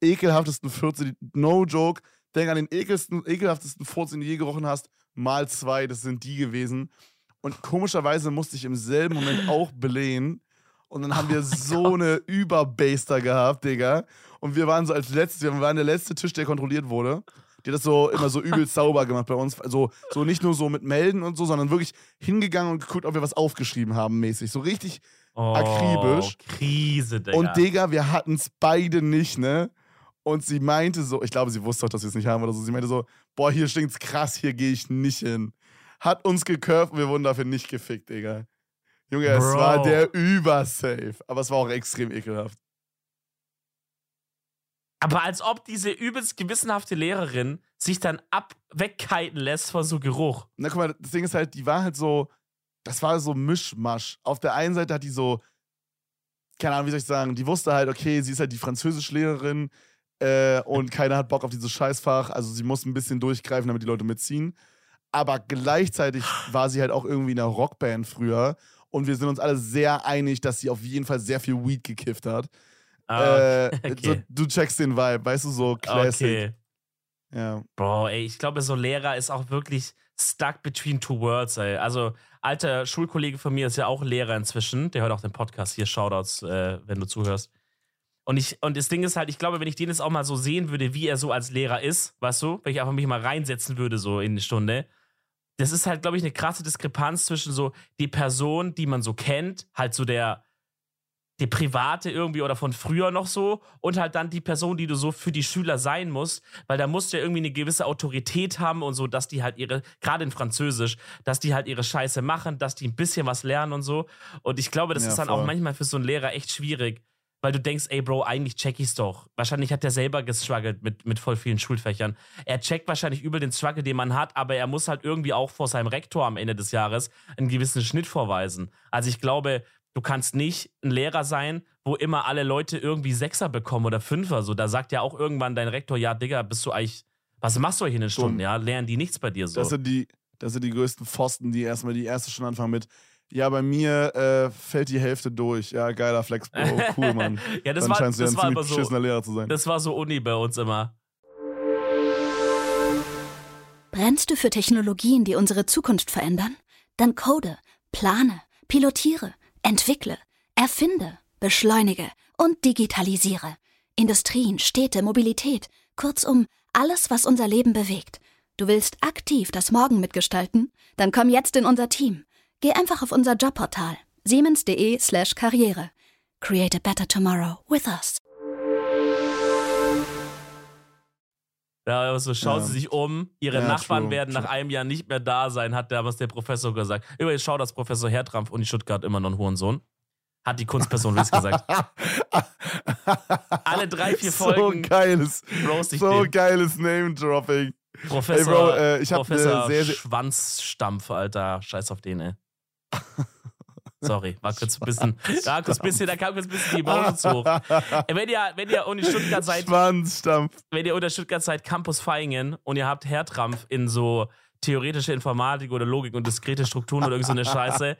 ekelhaftesten Fürze, die, no joke. Denk an den ekelsten, ekelhaftesten Furz, den du je gerochen hast, mal zwei, das sind die gewesen. Und komischerweise musste ich im selben Moment auch blähen. Und dann haben wir so eine Überbaster gehabt, Digga. Und wir waren so als letztes, wir waren der letzte Tisch, der kontrolliert wurde. Die hat das so immer so übelst sauber gemacht bei uns. Also so nicht nur so mit Melden und so, sondern wirklich hingegangen und geguckt, ob wir was aufgeschrieben haben, mäßig. So richtig. Oh, Akribisch. Krise, Digga. Und Digga, wir hatten es beide nicht, ne? Und sie meinte so, ich glaube, sie wusste auch, dass wir es nicht haben oder so. Sie meinte so, boah, hier stinkt's krass, hier gehe ich nicht hin. Hat uns gecurved und wir wurden dafür nicht gefickt, Digga. Junge, es Bro. war der Übersafe. Aber es war auch extrem ekelhaft. Aber als ob diese übelst gewissenhafte Lehrerin sich dann ab wegkiten lässt vor so Geruch. Na, guck mal, das Ding ist halt, die war halt so, das war so Mischmasch. Auf der einen Seite hat die so, keine Ahnung, wie soll ich sagen, die wusste halt, okay, sie ist halt die Französischlehrerin äh, und keiner hat Bock auf dieses Scheißfach, also sie muss ein bisschen durchgreifen, damit die Leute mitziehen. Aber gleichzeitig war sie halt auch irgendwie in einer Rockband früher und wir sind uns alle sehr einig, dass sie auf jeden Fall sehr viel Weed gekifft hat. Ah, äh, okay. so, du checkst den Vibe, weißt du, so Classic. okay. Ja. Bro, ey, ich glaube, so Lehrer ist auch wirklich stuck between two worlds, ey. Also, alter Schulkollege von mir ist ja auch Lehrer inzwischen. Der hört auch den Podcast hier. Shoutouts, äh, wenn du zuhörst. Und, ich, und das Ding ist halt, ich glaube, wenn ich den jetzt auch mal so sehen würde, wie er so als Lehrer ist, weißt du, wenn ich einfach mich mal reinsetzen würde, so in eine Stunde, das ist halt, glaube ich, eine krasse Diskrepanz zwischen so die Person, die man so kennt, halt so der, die private irgendwie oder von früher noch so und halt dann die Person, die du so für die Schüler sein musst, weil da musst du ja irgendwie eine gewisse Autorität haben und so, dass die halt ihre, gerade in Französisch, dass die halt ihre Scheiße machen, dass die ein bisschen was lernen und so. Und ich glaube, das Ja, ist dann voll. auch manchmal für so einen Lehrer echt schwierig, weil du denkst, ey Bro, eigentlich check ich's doch. Wahrscheinlich hat er selber gestruggelt mit, mit voll vielen Schulfächern. Er checkt wahrscheinlich übel den Struggle, den man hat, aber er muss halt irgendwie auch vor seinem Rektor am Ende des Jahres einen gewissen Schnitt vorweisen. Also ich glaube, du kannst nicht ein Lehrer sein, wo immer alle Leute irgendwie Sechser bekommen oder Fünfer. So, da sagt ja auch irgendwann dein Rektor, ja, Digga, bist du eigentlich, was machst du hier in den Stunden? Ja, lernen die nichts bei dir so. Das sind die, das sind die größten Pfosten, die erstmal die erste schon anfangen mit. Ja, bei mir äh, fällt die Hälfte durch. Ja, geiler Flex, Bro. Cool, Mann. ja, das Dann war, scheinst du ja ein war ziemlich aber so. Lehrer zu sein. Das war so Uni bei uns immer. Brennst du für Technologien, die unsere Zukunft verändern? Dann code, plane, pilotiere, entwickle, erfinde, beschleunige und digitalisiere. Industrien, Städte, Mobilität, kurzum alles, was unser Leben bewegt. Du willst aktiv das Morgen mitgestalten? Dann komm jetzt in unser Team. Geh einfach auf unser Jobportal siemens.de/slash karriere. Create a better tomorrow with us. Ja, so schaut Ja. sie sich um, ihre Ja, Nachbarn true, werden nach true. einem Jahr nicht mehr da sein, hat damals der Professor gesagt. Übrigens, schau, dass Professor Hertrampf Uni Stuttgart immer noch ein Hurensohn. Hat die Kunstperson Luis gesagt. Alle drei, vier Folgen So geiles, so den. geiles Name-Dropping. Professor, Ey, Bro, äh, ich hab Professor sehr, sehr- Schwanzstampf, Alter. Scheiß auf den, ey. Sorry, war kurz ein bisschen, war kurz ein bisschen, da kam kurz ein bisschen die Emotions hoch. Ey, Wenn ihr, wenn ihr Uni Stuttgart seid, Schwanzstampf. wenn ihr unter Stuttgart seid, Campus Feingen und ihr habt Hertrampf in so theoretische Informatik oder Logik und diskrete Strukturen oder irgend so eine Scheiße,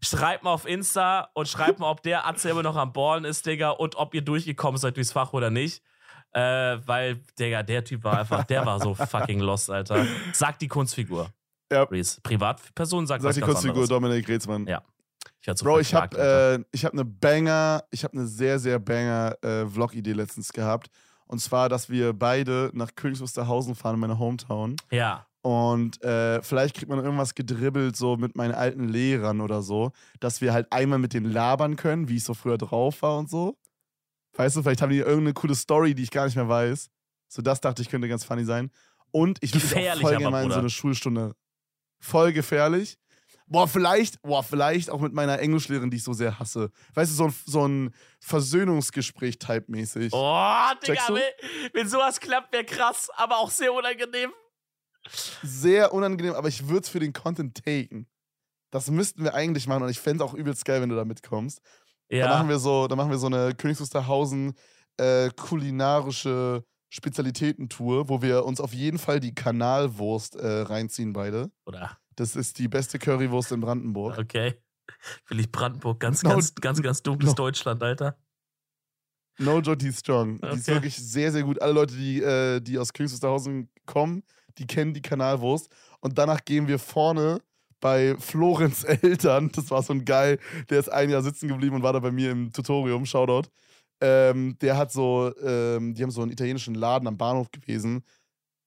schreibt mal auf Insta und schreibt mal, ob der Atze immer noch am Ballen ist, Digga, und ob ihr durchgekommen seid durchs Fach oder nicht. Äh, weil, Digga, der Typ war einfach, der war so fucking lost, Alter. Sagt die Kunstfigur. Ja. Reese. Privatperson sagt Sag was die Kunstfigur anderes. Dominik Reetzmann. Ja. Ich werd so Bro, ich habe äh, ich hab eine Banger, ich habe eine sehr, sehr Banger äh, Vlog-Idee letztens gehabt. Und zwar, dass wir beide nach Königs Wusterhausen fahren, in meine Hometown. Ja. Und äh, vielleicht kriegt man irgendwas gedribbelt, so mit meinen alten Lehrern oder so, dass wir halt einmal mit denen labern können, wie ich so früher drauf war und so. Weißt du, vielleicht haben die irgendeine coole Story, die ich gar nicht mehr weiß. So, das dachte ich, könnte ganz funny sein. Und ich würde voll gerne mal in so eine Schulstunde. Voll gefährlich. Boah, vielleicht, boah, vielleicht auch mit meiner Englischlehrerin, die ich so sehr hasse. Weißt du, so ein, so ein Versöhnungsgespräch-Type-mäßig. Oh, Digga, Checkst du? wenn, wenn sowas klappt, wäre krass, aber auch sehr unangenehm. sehr unangenehm, aber ich würde es für den Content taken. Das müssten wir eigentlich machen und ich fände es auch übelst geil, wenn du da mitkommst. Da machen Ja. wir so, da machen wir so eine Königs Wusterhausen äh, kulinarische Spezialitätentour, wo wir uns auf jeden Fall die Kanalwurst äh, reinziehen beide. Oder? Das ist die beste Currywurst in Brandenburg. Okay. Will ich Brandenburg, ganz, No, ganz, ganz, ganz dunkles no. Deutschland, Alter. No ist strong. Die ist Okay. wirklich sehr, sehr gut. Alle Leute, die, äh, die aus Königs Wusterhausen kommen, die kennen die Kanalwurst. Und danach gehen wir vorne bei Florenz Eltern. Das war so ein Guy, der ist ein Jahr sitzen geblieben und war da bei mir im Tutorium. Shoutout. Ähm, der hat so, ähm, die haben so einen italienischen Laden am Bahnhof gewesen,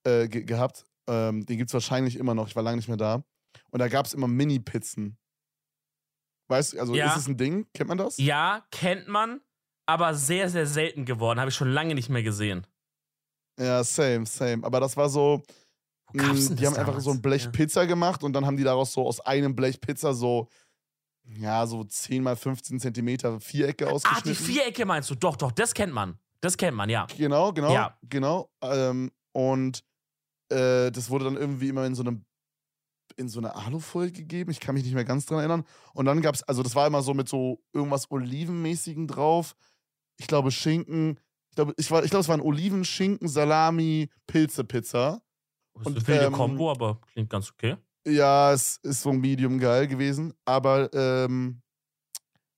äh, ge gehabt. Ähm, den gibt es wahrscheinlich immer noch. Ich war lange nicht mehr da. Und da gab es immer Mini-Pizzen. Weißt du, also Ja. ist es ein Ding? Kennt man das? Ja, kennt man, aber sehr, sehr selten geworden. Habe ich schon lange nicht mehr gesehen. Ja, same, same. Aber das war so, mh, denn die haben einfach damals? so ein Blech Ja. Pizza gemacht und dann haben die daraus so aus einem Blech Pizza so, ja, so 10 mal 15 Zentimeter Vierecke Ah, die ausgeschnitten. Vierecke meinst du? Doch, doch, das kennt man. Das kennt man, ja. Genau, genau, Ja. genau. Ähm, und äh, das wurde dann irgendwie immer in so einem in so eine Alufolie gegeben. Ich kann mich nicht mehr ganz dran erinnern. Und dann gab es, also das war immer so mit so irgendwas Olivenmäßigen drauf. Ich glaube Schinken. Ich glaube, ich, war- ich glaube, es waren Oliven, Schinken, Salami, Pilze-Pizza. Das ist Und, eine ähm, Kombo, aber klingt ganz okay. Ja, es ist so medium geil gewesen. Aber ähm,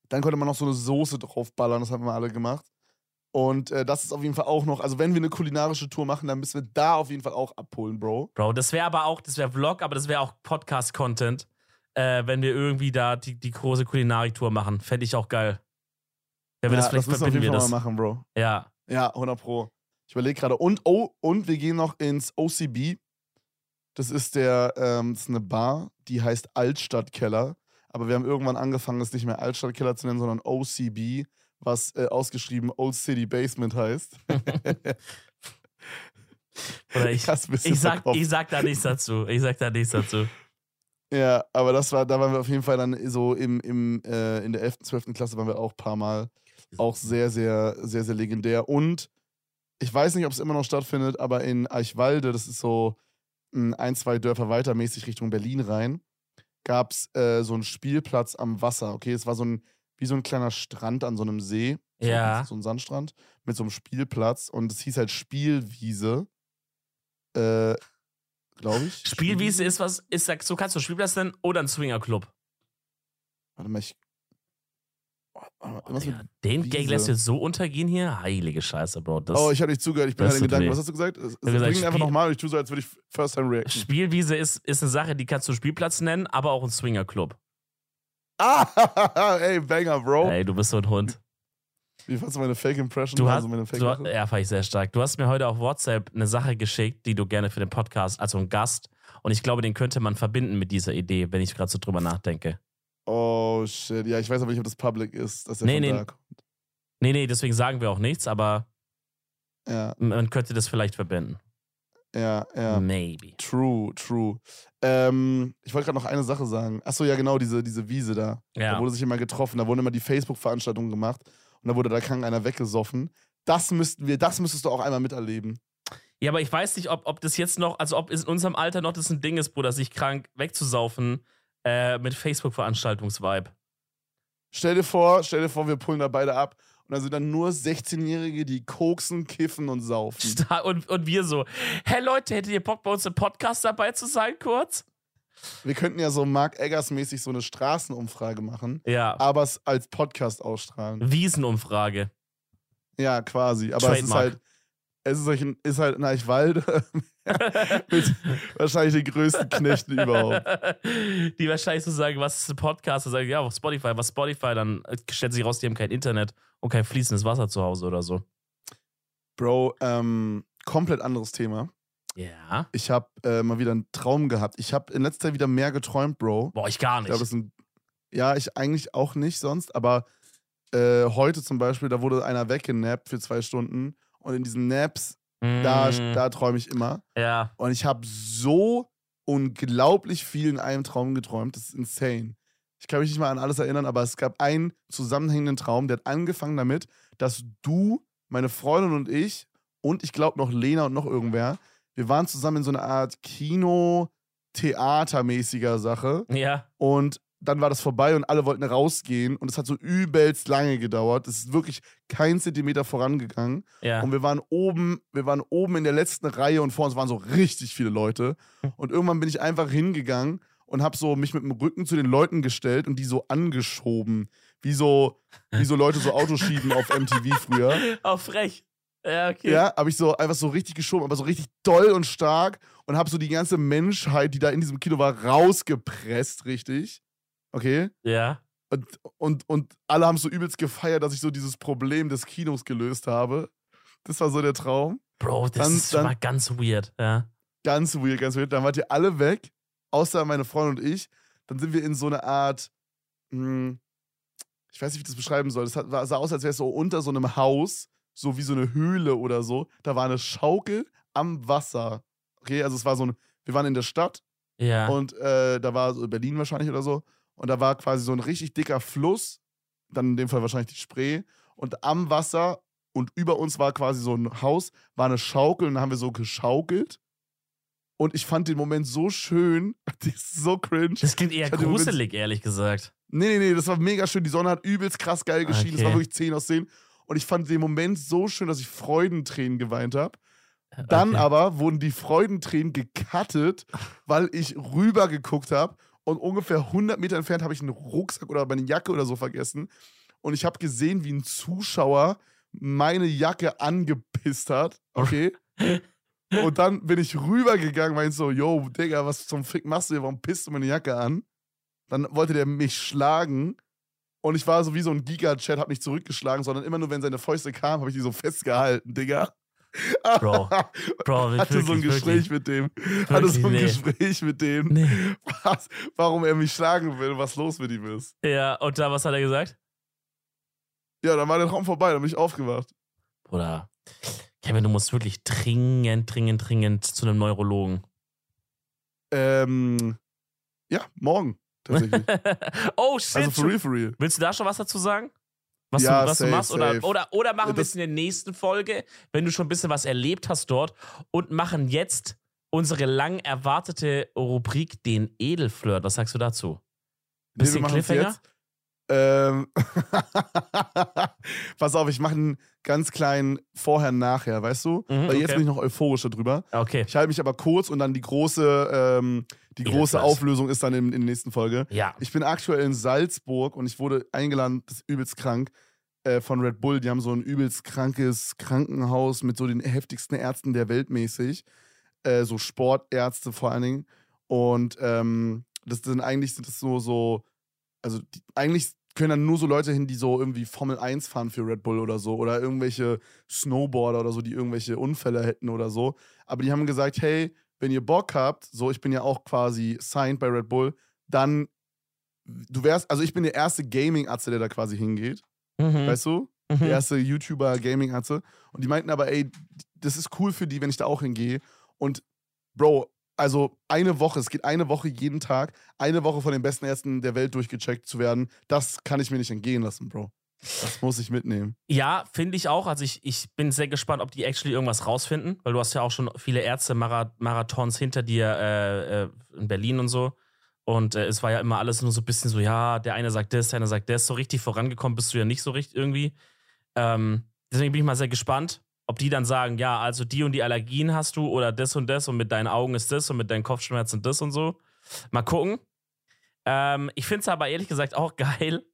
dann konnte man noch so eine Soße draufballern. Das haben wir alle gemacht. Und äh, das ist auf jeden Fall auch noch, also wenn wir eine kulinarische Tour machen, dann müssen wir da auf jeden Fall auch abholen, Bro. Bro, das wäre aber auch, das wäre Vlog, aber das wäre auch Podcast-Content, äh, wenn wir irgendwie da die, die große Kulinarik-Tour machen. Fände ich auch geil. Wenn wir das vielleicht auf verbinden wir das. mal machen, Bro. Ja. Ja, 100 Pro. Ich überlege gerade. Und, oh, und wir gehen noch ins OCB. Das ist der, ähm, das ist eine Bar, die heißt Altstadtkeller. Aber wir haben irgendwann angefangen, es nicht mehr Altstadtkeller zu nennen, sondern OCB, was äh, ausgeschrieben Old City Basement heißt. Oder ich, bisschen ich, sag, ich sag da nichts dazu. Ich sag da nichts dazu. Ja, aber das war, da waren wir auf jeden Fall dann so im, im, äh, in der 11., 12. Klasse waren wir auch ein paar Mal. Auch sehr, sehr, sehr, sehr legendär. Und ich weiß nicht, ob es immer noch stattfindet, aber in Eichwalde, das ist so mm, ein, zwei Dörfer weiter mäßig Richtung Berlin rein, gab es äh, so einen Spielplatz am Wasser. Okay, es war so ein, wie so ein kleiner Strand an so einem See. Ja. So ein Sandstrand mit so einem Spielplatz. Und es hieß halt Spielwiese. Äh, glaube ich. Spielwiese ist was, ist, so kannst du Spielplatz nennen oder ein Swingerclub. Warte mal, ich. Oh, Digga, mit- den Wiese. Gag lässt du jetzt so untergehen hier? Heilige Scheiße, Bro. Das oh, ich habe nicht zugehört, ich bin in tut Gedanken. Was hast du gesagt? Es- es- gesagt, ihn einfach Spiel- nochmal und ich tue so, als würde ich first time reacten. Spielwiese ist, ist eine Sache, die kannst du Spielplatz nennen, aber auch ein Swingerclub. Ah, ey, Banger, Bro. Ey, du bist so ein Hund. Wie fandst du meine Fake Impression? Du hast, also meine Fake du, ja, fand ich sehr stark. Du hast mir heute auf WhatsApp eine Sache geschickt, die du gerne für den Podcast, also ein Gast, und ich glaube, den könnte man verbinden mit dieser Idee, wenn ich gerade so drüber nachdenke. Oh, shit. Ja, ich weiß aber nicht, ob das public ist, dass der Nee, nee. da kommt. Nee, nee, deswegen sagen wir auch nichts, aber Ja, man könnte das vielleicht verbinden. Ja, ja. Maybe. True, true. Ähm, ich wollte gerade noch eine Sache sagen. Achso, ja, genau, diese, diese Wiese da. Da Ja. wurde sich immer getroffen, da wurden immer die Facebook-Veranstaltungen gemacht und da wurde da krank einer weggesoffen. Das müssten wir, das müsstest du auch einmal miterleben. Ja, aber ich weiß nicht, ob, ob das jetzt noch, also ob es in unserem Alter noch das ein Ding ist, Bruder, sich krank wegzusaufen äh, mit Facebook-Veranstaltungsvibe. Stell dir vor, stell dir vor, wir pullen da beide ab und da sind dann nur 16-Jährige, die koksen, kiffen und saufen. Sta- Und, und wir so, hey Leute, hättet ihr Bock bei uns im Podcast dabei zu sein, kurz? Wir könnten ja so Mark Eggers-mäßig so eine Straßenumfrage machen, Ja. aber es als Podcast ausstrahlen. Wiesenumfrage. Ja, quasi. Aber es ist Trademark. halt, es ist, halt ist halt in Eichwalde mit wahrscheinlich den größten Knechten überhaupt. Die wahrscheinlich so sagen, was ist ein Podcast? Und sagen, ja, auf Spotify, was Spotify? Dann äh, stellt sich raus, die haben kein Internet und kein fließendes Wasser zu Hause oder so. Bro, ähm, komplett anderes Thema. Ja. Ich habe äh, mal wieder einen Traum gehabt. Ich habe in letzter Zeit wieder mehr geträumt, Bro. Boah, ich gar Ich nicht. glaube, das sind. Ja, ich eigentlich auch nicht sonst, aber äh, heute zum Beispiel, da wurde einer weggenappt für zwei Stunden und in diesen Naps, da, Mm, da träume ich immer. ja. Und ich habe so unglaublich viel in einem Traum geträumt. Das ist insane. Ich kann mich nicht mal an alles erinnern, aber es gab einen zusammenhängenden Traum, der hat angefangen damit, dass du, meine Freundin und ich und ich glaube noch Lena und noch irgendwer, wir waren zusammen in so einer Art Kino-Theatermäßiger Sache Ja. und dann war das vorbei und alle wollten rausgehen und es hat so übelst lange gedauert. Es ist wirklich kein Zentimeter vorangegangen. Ja. Und wir waren oben, wir waren oben in der letzten Reihe und vor uns waren so richtig viele Leute. Und irgendwann bin ich einfach hingegangen und habe so mich mit dem Rücken zu den Leuten gestellt und die so angeschoben. Wie so, wie so Leute so Autos schieben auf MTV früher. Auch frech. Ja, okay. Ja, habe ich so einfach so richtig geschoben, aber so richtig doll und stark und habe so die ganze Menschheit, die da in diesem Kino war, rausgepresst, richtig. Okay? Ja. Und, und, und alle haben so übelst gefeiert, dass ich so dieses Problem des Kinos gelöst habe. Das war so der Traum. Bro, das Dann- ist schon dann- mal ganz weird. Ja. Ganz weird, ganz weird. Dann wart ihr alle weg, außer meine Freundin und ich. Dann sind wir in so eine Art, hm, ich weiß nicht, wie ich das beschreiben soll. Das hat, sah aus, als wäre es so unter so einem Haus, so wie so eine Höhle oder so. Da war eine Schaukel am Wasser. Okay, also es war so ein, wir waren in der Stadt Ja. und äh, da war so Berlin wahrscheinlich oder so. Und da war quasi so ein richtig dicker Fluss, dann in dem Fall wahrscheinlich die Spree. Und am Wasser und über uns war quasi so ein Haus, war eine Schaukel und dann haben wir so geschaukelt. Und ich fand den Moment so schön, das ist so cringe. das klingt eher im Moment- gruselig, ehrlich gesagt. Nee, nee, nee, das war mega schön. Die Sonne hat übelst krass geil geschienen. Es Okay. war wirklich 10 aus 10. Und ich fand den Moment so schön, dass ich Freudentränen geweint habe. Dann Okay. aber wurden die Freudentränen gecuttet, weil ich rüber geguckt habe und ungefähr 100 Meter entfernt habe ich einen Rucksack oder meine Jacke oder so vergessen. Und ich habe gesehen, wie ein Zuschauer meine Jacke angepisst hat. Okay. Und dann bin ich rübergegangen, meinte so, yo, Digga, was zum Fick machst du hier? Warum pisst du meine Jacke an? Dann wollte der mich schlagen. Und ich war so wie so ein Giga-Chat, hab nicht zurückgeschlagen, sondern immer nur, wenn seine Fäuste kamen, habe ich die so festgehalten, Digga. Bro, Bro, hatte so ein wirklich, Gespräch wirklich. mit dem. hatte so ein nee. Gespräch mit dem, Nee. was, warum er mich schlagen will, was los mit ihm ist. Ja, und da, was hat er gesagt? Ja, dann war der Traum vorbei, dann bin ich aufgewacht. Bruder, Kevin, du musst wirklich dringend, dringend, dringend zu einem Neurologen. Ähm, ja, morgen tatsächlich. oh, shit. also for real, for real. Willst du da schon was dazu sagen? Was, Ja, du, was safe, du machst? Oder, oder, oder machen wir es in der nächsten Folge, wenn du schon ein bisschen was erlebt hast dort und machen jetzt unsere lang erwartete Rubrik den Edelflirt. Was sagst du dazu? Nee, Bisschen machen's Cliffhanger? jetzt. Ähm, pass auf, ich mache einen ganz kleinen Vorher-Nachher, weißt du? Mhm, Weil jetzt okay. bin ich noch euphorischer drüber. Okay. Ich halte mich aber kurz und dann die große, ähm, die Ja, große. Auflösung ist dann in, in der nächsten Folge. Ja. Ich bin aktuell in Salzburg und ich wurde eingeladen, das ist übelst krank, äh, von Red Bull. Die haben so ein übelst krankes Krankenhaus mit so den heftigsten Ärzten der Welt mäßig. Äh, so Sportärzte vor allen Dingen. Und ähm, das sind eigentlich sind das so, so also die, eigentlich können dann nur so Leute hin, die so irgendwie Formel 1 fahren für Red Bull oder so. Oder irgendwelche Snowboarder oder so, die irgendwelche Unfälle hätten oder so. Aber die haben gesagt, hey, wenn ihr Bock habt, so ich bin ja auch quasi signed bei Red Bull, dann du wärst, also ich bin der erste Gaming-Atze, der da quasi hingeht, Mhm. weißt du? Mhm. Der erste YouTuber Gaming-Atze. Und die meinten aber, ey, das ist cool für die, wenn ich da auch hingehe. Und Bro, also eine Woche, es geht eine Woche jeden Tag, eine Woche von den besten Ärzten der Welt durchgecheckt zu werden, das kann ich mir nicht entgehen lassen, Bro. Das muss ich mitnehmen. Ja, finde ich auch. Also ich, ich bin sehr gespannt, ob die actually irgendwas rausfinden, weil du hast ja auch schon viele Ärzte-Marathons hinter dir äh, äh, in Berlin und so. Und äh, es war ja immer alles nur so ein bisschen so, ja, der eine sagt das, der eine sagt das. So richtig vorangekommen bist du ja nicht so richtig irgendwie. Ähm, deswegen bin ich mal sehr gespannt, ob die dann sagen, ja, also die und die Allergien hast du oder das und das und mit deinen Augen ist das und mit deinen Kopfschmerzen das und so. Mal gucken. Ähm, ich finde es aber ehrlich gesagt auch geil,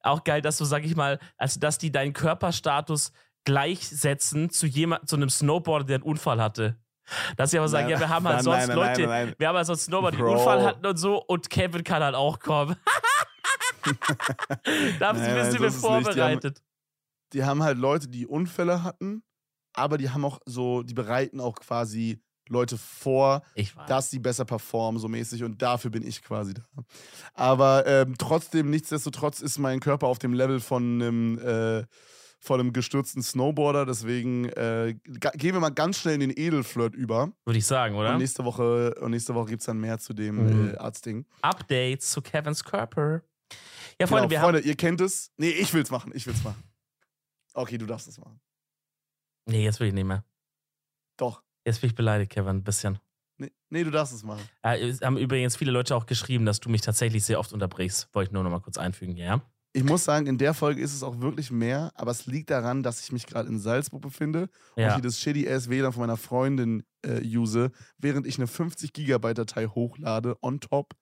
auch geil, dass du, sag ich mal, also dass die deinen Körperstatus gleichsetzen zu jemand, zu einem Snowboarder, der einen Unfall hatte. Dass sie aber sagen, Nein, ja, wir haben halt nein, sonst nein, Leute, wir haben halt sonst Snowboarder, die einen. Unfall hatten und so und Kevin kann halt auch kommen. da haben sie ein bisschen es nicht. Die haben- vorbereitet. Die haben halt Leute, die Unfälle hatten, aber die haben auch so, die bereiten auch quasi Leute vor, dass sie besser performen, so mäßig. Und dafür bin ich quasi da. Aber ähm, trotzdem, nichtsdestotrotz ist mein Körper auf dem Level von einem, äh, von einem gestürzten Snowboarder. Deswegen äh, gehen wir mal ganz schnell in den Edelflirt über. Würde ich sagen, oder? Und nächste Woche, und nächste Woche gibt es dann mehr zu dem Mhm. äh, Arztding. Updates zu Kevins Körper. Ja, Freunde, genau, wir Freunde, ihr kennt es. Nee, ich will's machen. Ich will's machen. Okay, du darfst es machen. Nee, jetzt will ich nicht mehr. Doch. Jetzt bin ich beleidigt, Kevin, ein bisschen. Nee, nee du darfst es machen. Äh, es haben übrigens viele Leute auch geschrieben, dass du mich tatsächlich sehr oft unterbrichst. Wollte ich nur noch mal kurz einfügen, ja? Ich muss sagen, in der Folge ist es auch wirklich mehr, aber es liegt daran, dass ich mich gerade in Salzburg befinde und Ja. hier das shitty ass WLAN von meiner Freundin äh, use, während ich eine 50 Gigabyte Datei hochlade on top.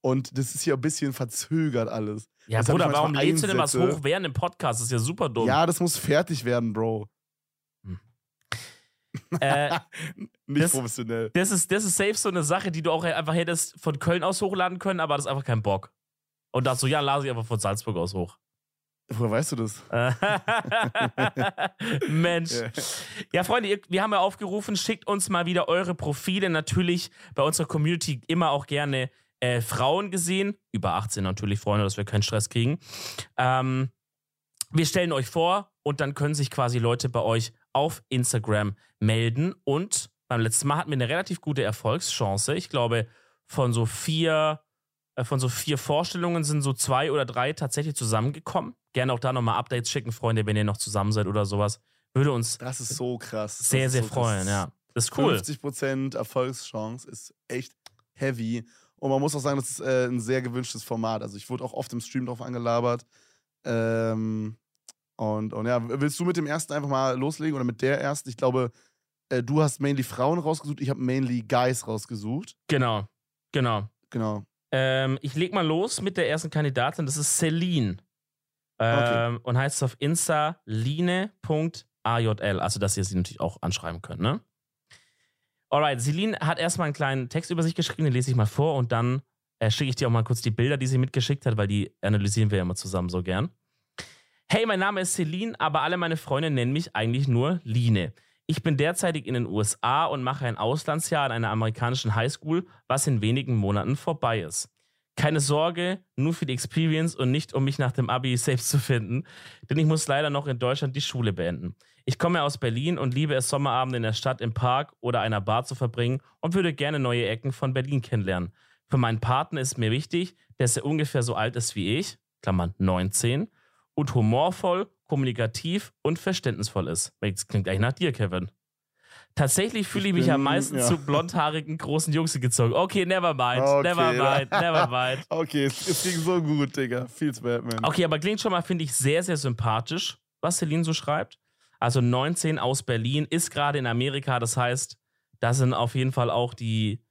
Und das ist hier ein bisschen verzögert alles. Ja, Weshalb Bruder, ich warum lädst du denn was hoch während dem Podcast? Das ist ja super dumm. Ja, das muss fertig werden, Bro. Äh, Nicht Das- professionell. das, ist, das ist safe so eine Sache, die du auch einfach hättest von Köln aus hochladen können, aber das ist einfach kein Bock. Und dachte so, ja, lade ich einfach von Salzburg aus hoch. Woher weißt du das? Mensch. Ja. Freunde, wir haben ja aufgerufen, schickt uns mal wieder eure Profile. Natürlich bei unserer Community immer auch gerne äh, Frauen gesehen. Über 18 natürlich, Freunde, dass wir keinen Stress kriegen. Ähm, wir stellen euch vor und dann können sich quasi Leute bei euch auf Instagram melden. Und beim letzten Mal hatten wir eine relativ gute Erfolgschance. Ich glaube, von so vier, äh, von so vier Vorstellungen sind so zwei oder drei tatsächlich zusammengekommen. Gerne auch da nochmal Updates schicken, Freunde, wenn ihr noch zusammen seid oder sowas. Würde uns Das ist so krass. Das sehr, ist sehr so krass. freuen, ja. Das ist cool. 50% Erfolgschance ist echt heavy. Und man muss auch sagen, das ist äh, ein sehr gewünschtes Format. Also ich wurde auch oft im Stream drauf angelabert. Ähm, und, und ja, willst du mit dem ersten einfach mal loslegen oder mit der ersten? Ich glaube, äh, du hast mainly Frauen rausgesucht, ich habe mainly Guys rausgesucht. Genau, genau. Genau. Ähm, ich leg mal los mit der ersten Kandidatin, das ist Celine. Ähm, Und heißt auf Insta line.ajl. Also, dass ihr sie natürlich auch anschreiben könnt, ne? Alright, Celine hat erstmal einen kleinen Text über sich geschrieben, den lese ich mal vor und dann äh, schicke ich dir auch mal kurz die Bilder, die sie mitgeschickt hat, weil die analysieren wir ja immer zusammen so gern. Hey, mein Name ist Celine, aber alle meine Freunde nennen mich eigentlich nur Line. Ich bin derzeitig in den USA und mache ein Auslandsjahr an einer amerikanischen Highschool, was in wenigen Monaten vorbei ist. Keine Sorge, nur für die Experience und nicht um mich nach dem Abi selbst zu finden, denn ich muss leider noch in Deutschland die Schule beenden. Ich komme aus Berlin und liebe es, Sommerabende in der Stadt im Park oder einer Bar zu verbringen und würde gerne neue Ecken von Berlin kennenlernen. Für meinen Partner ist mir wichtig, dass er ungefähr so alt ist wie ich, Klammern 19, und humorvoll, kommunikativ und verständnisvoll ist. Das klingt eigentlich nach dir, Kevin. Tatsächlich fühle ich, Ich mich am bin- meisten ja. zu blondhaarigen großen Jungs gezogen. Okay, never mind, Okay, never mind, never mind. Okay, es, es ging so gut, Digga. Feels Batman. Okay, aber klingt schon mal, finde ich, sehr, sehr sympathisch, was Celine so schreibt. Also 19 aus Berlin, ist gerade in Amerika, das heißt, da sind auf jeden Fall auch die,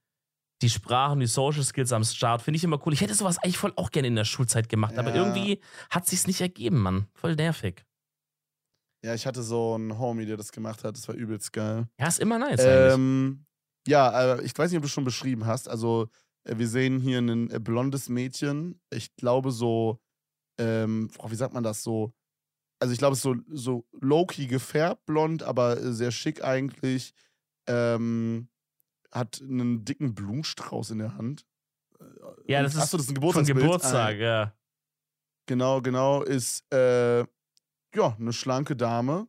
die Sprachen, die Social Skills am Start. Finde ich immer cool. Ich hätte sowas eigentlich voll auch gerne in der Schulzeit gemacht, aber Ja. irgendwie hat sich's nicht ergeben, Mann. Voll nervig. Ja, ich hatte so einen Homie, der das gemacht hat. Das war übelst geil. Ja, ist immer nice eigentlich. Ähm, ja, äh, ich weiß nicht, ob du schon beschrieben hast. Also, äh, wir sehen hier ein äh, blondes Mädchen. Ich glaube, so, ähm, wie sagt man das so? Also, ich glaube, es ist so, so low-key gefärbt blond, aber sehr schick eigentlich. Ähm, hat einen dicken Blumenstrauß in der Hand. Äh, Ja, das ist Achso, das ist ein Von Geburtstagsbild. Geburtstag, Ah, ja. Genau, genau, ist äh, ja eine schlanke Dame.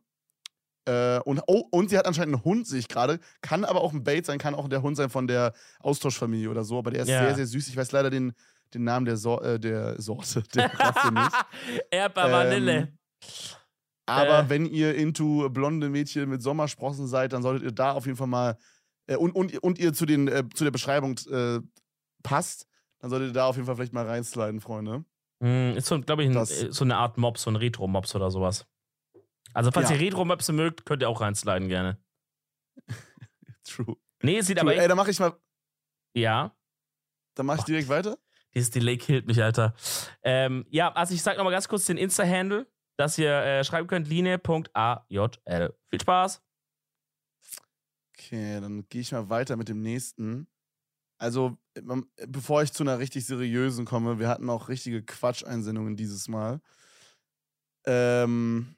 Äh, und, oh, und sie hat anscheinend einen Hund, sehe ich gerade. Kann aber auch ein Bait sein, kann auch der Hund sein von der Austauschfamilie oder so. Aber der ist Ja. sehr, sehr süß. Ich weiß leider den, den Namen der, Sor äh, der Sorte, der Rasse nicht. Erdbeer Vanille. Ähm, Aber Äh. wenn ihr into blonde Mädchen mit Sommersprossen seid, dann solltet ihr da auf jeden Fall mal und, und, und ihr zu, den, äh, zu der Beschreibung äh, passt, dann solltet ihr da auf jeden Fall vielleicht mal reinsliden, Freunde. Mm, ist so, glaube ich, ein, äh, so eine Art Mops, so ein Retro-Mops oder sowas. Also, falls Ja. ihr Retro-Mopse mögt, könnt ihr auch reinsliden gerne. True. Nee, sieht True. aber Ey, dann mache ich mal, Ja. dann mache ich direkt weiter. Dieses Delay killt mich, Alter. Ähm, ja, also ich sag nochmal ganz kurz den Insta-Handle, dass ihr äh, schreiben könnt: line.ajl. Viel Spaß. Okay, dann gehe ich mal weiter mit dem nächsten. Also, bevor ich zu einer richtig seriösen komme, wir hatten auch richtige Quatscheinsendungen dieses Mal. Ähm,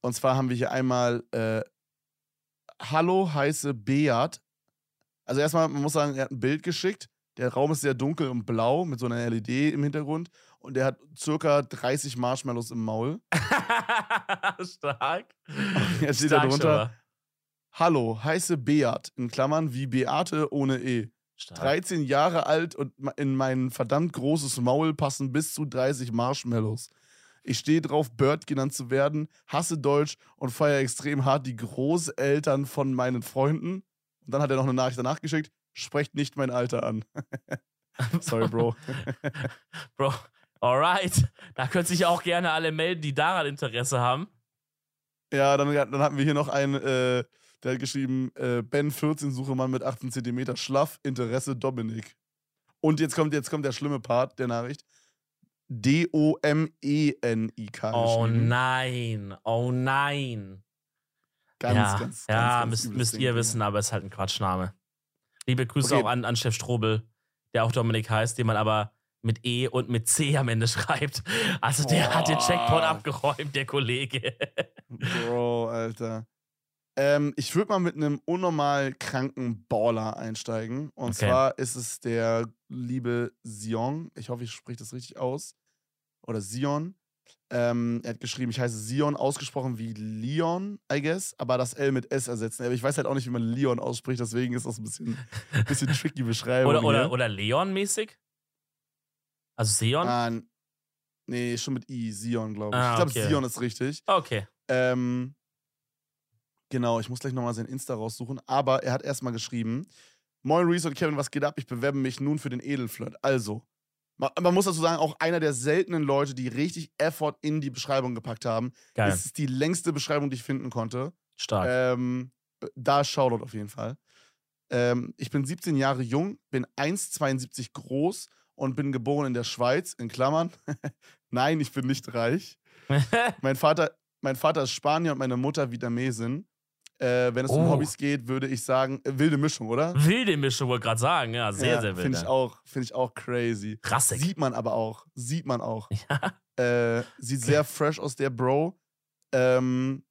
und zwar haben wir hier einmal äh, Hallo, heiße Beat. Also erstmal, man muss sagen, er hat ein Bild geschickt. Der Raum ist sehr dunkel und blau mit so einer LED im Hintergrund. Und der hat circa 30 Marshmallows im Maul. Stark. Jetzt steht da Stark schon drunter. Hallo, heiße Beat. In Klammern wie Beate ohne E. Stark. 13 Jahre alt und in mein verdammt großes Maul passen bis zu 30 Marshmallows. Ich stehe drauf, Bird genannt zu werden, hasse Deutsch und feiere extrem hart die Großeltern von meinen Freunden. Und dann hat er noch eine Nachricht danach geschickt, sprecht nicht mein Alter an. Sorry, Bro. Bro, alright. Da können sich auch gerne alle melden, die daran Interesse haben. Ja, dann, dann hatten wir hier noch einen, äh, der hat geschrieben, äh, Ben 14, suche Mann mit 18 cm, schlaff, Interesse Dominik. Und jetzt kommt, jetzt kommt der schlimme Part der Nachricht. D-O-M-E-N-I-K. Oh nein, oh nein. Ganz, ja, ganz, ja ganz, ganz müsst, müsst ihr wissen, aber es ist halt ein Quatschname. Liebe Grüße Okay. auch an, an Chef Strobel, der auch Dominik heißt, den man aber mit E und mit C am Ende schreibt. Also der hat den Checkpoint Boah. abgeräumt, der Kollege. Bro, Alter. Ähm, ich würde mal mit einem unnormal kranken Baller einsteigen. Und Okay. zwar ist es der liebe Sion. Ich hoffe, ich spreche das richtig aus. Oder Sion. Ähm, er hat geschrieben, ich heiße Sion, ausgesprochen wie Leon, I guess, aber das L mit S ersetzen. Aber ich weiß halt auch nicht, wie man Leon ausspricht, deswegen ist das ein bisschen, bisschen tricky Beschreibung. Oder, oder, oder Leon-mäßig? Also Seon? Ah, nee, schon mit I, Sion, glaube ich. Ah, ich glaube, okay. Sion ist richtig. Okay. Ähm, genau, ich muss gleich nochmal sein Insta raussuchen. Aber er hat erstmal geschrieben: Moin Reese und Kevin, was geht ab? Ich bewerbe mich nun für den Edelflirt. Also, ma- man muss dazu sagen, auch einer der seltenen Leute, die richtig Effort in die Beschreibung gepackt haben. Geil. Es ist die längste Beschreibung, die ich finden konnte. Stark. Ähm, da Shoutout auf jeden Fall. Ähm, ich bin 17 Jahre jung, bin 1,72 groß und bin geboren in der Schweiz, in Klammern. Nein, ich bin nicht reich. Mein Vater, mein Vater ist Spanier und meine Mutter Vietnamesin. Äh, wenn es um Oh. Hobbys geht, würde ich sagen, äh, wilde Mischung, oder? Wilde Mischung, wollte gerade sagen. Ja, sehr, ja, sehr wild. Finde ich, auch- find ich auch crazy. Rassig. Sieht man aber auch. Sieht man auch. Ja. Äh, sieht sehr fresh aus, der Bro. Ähm,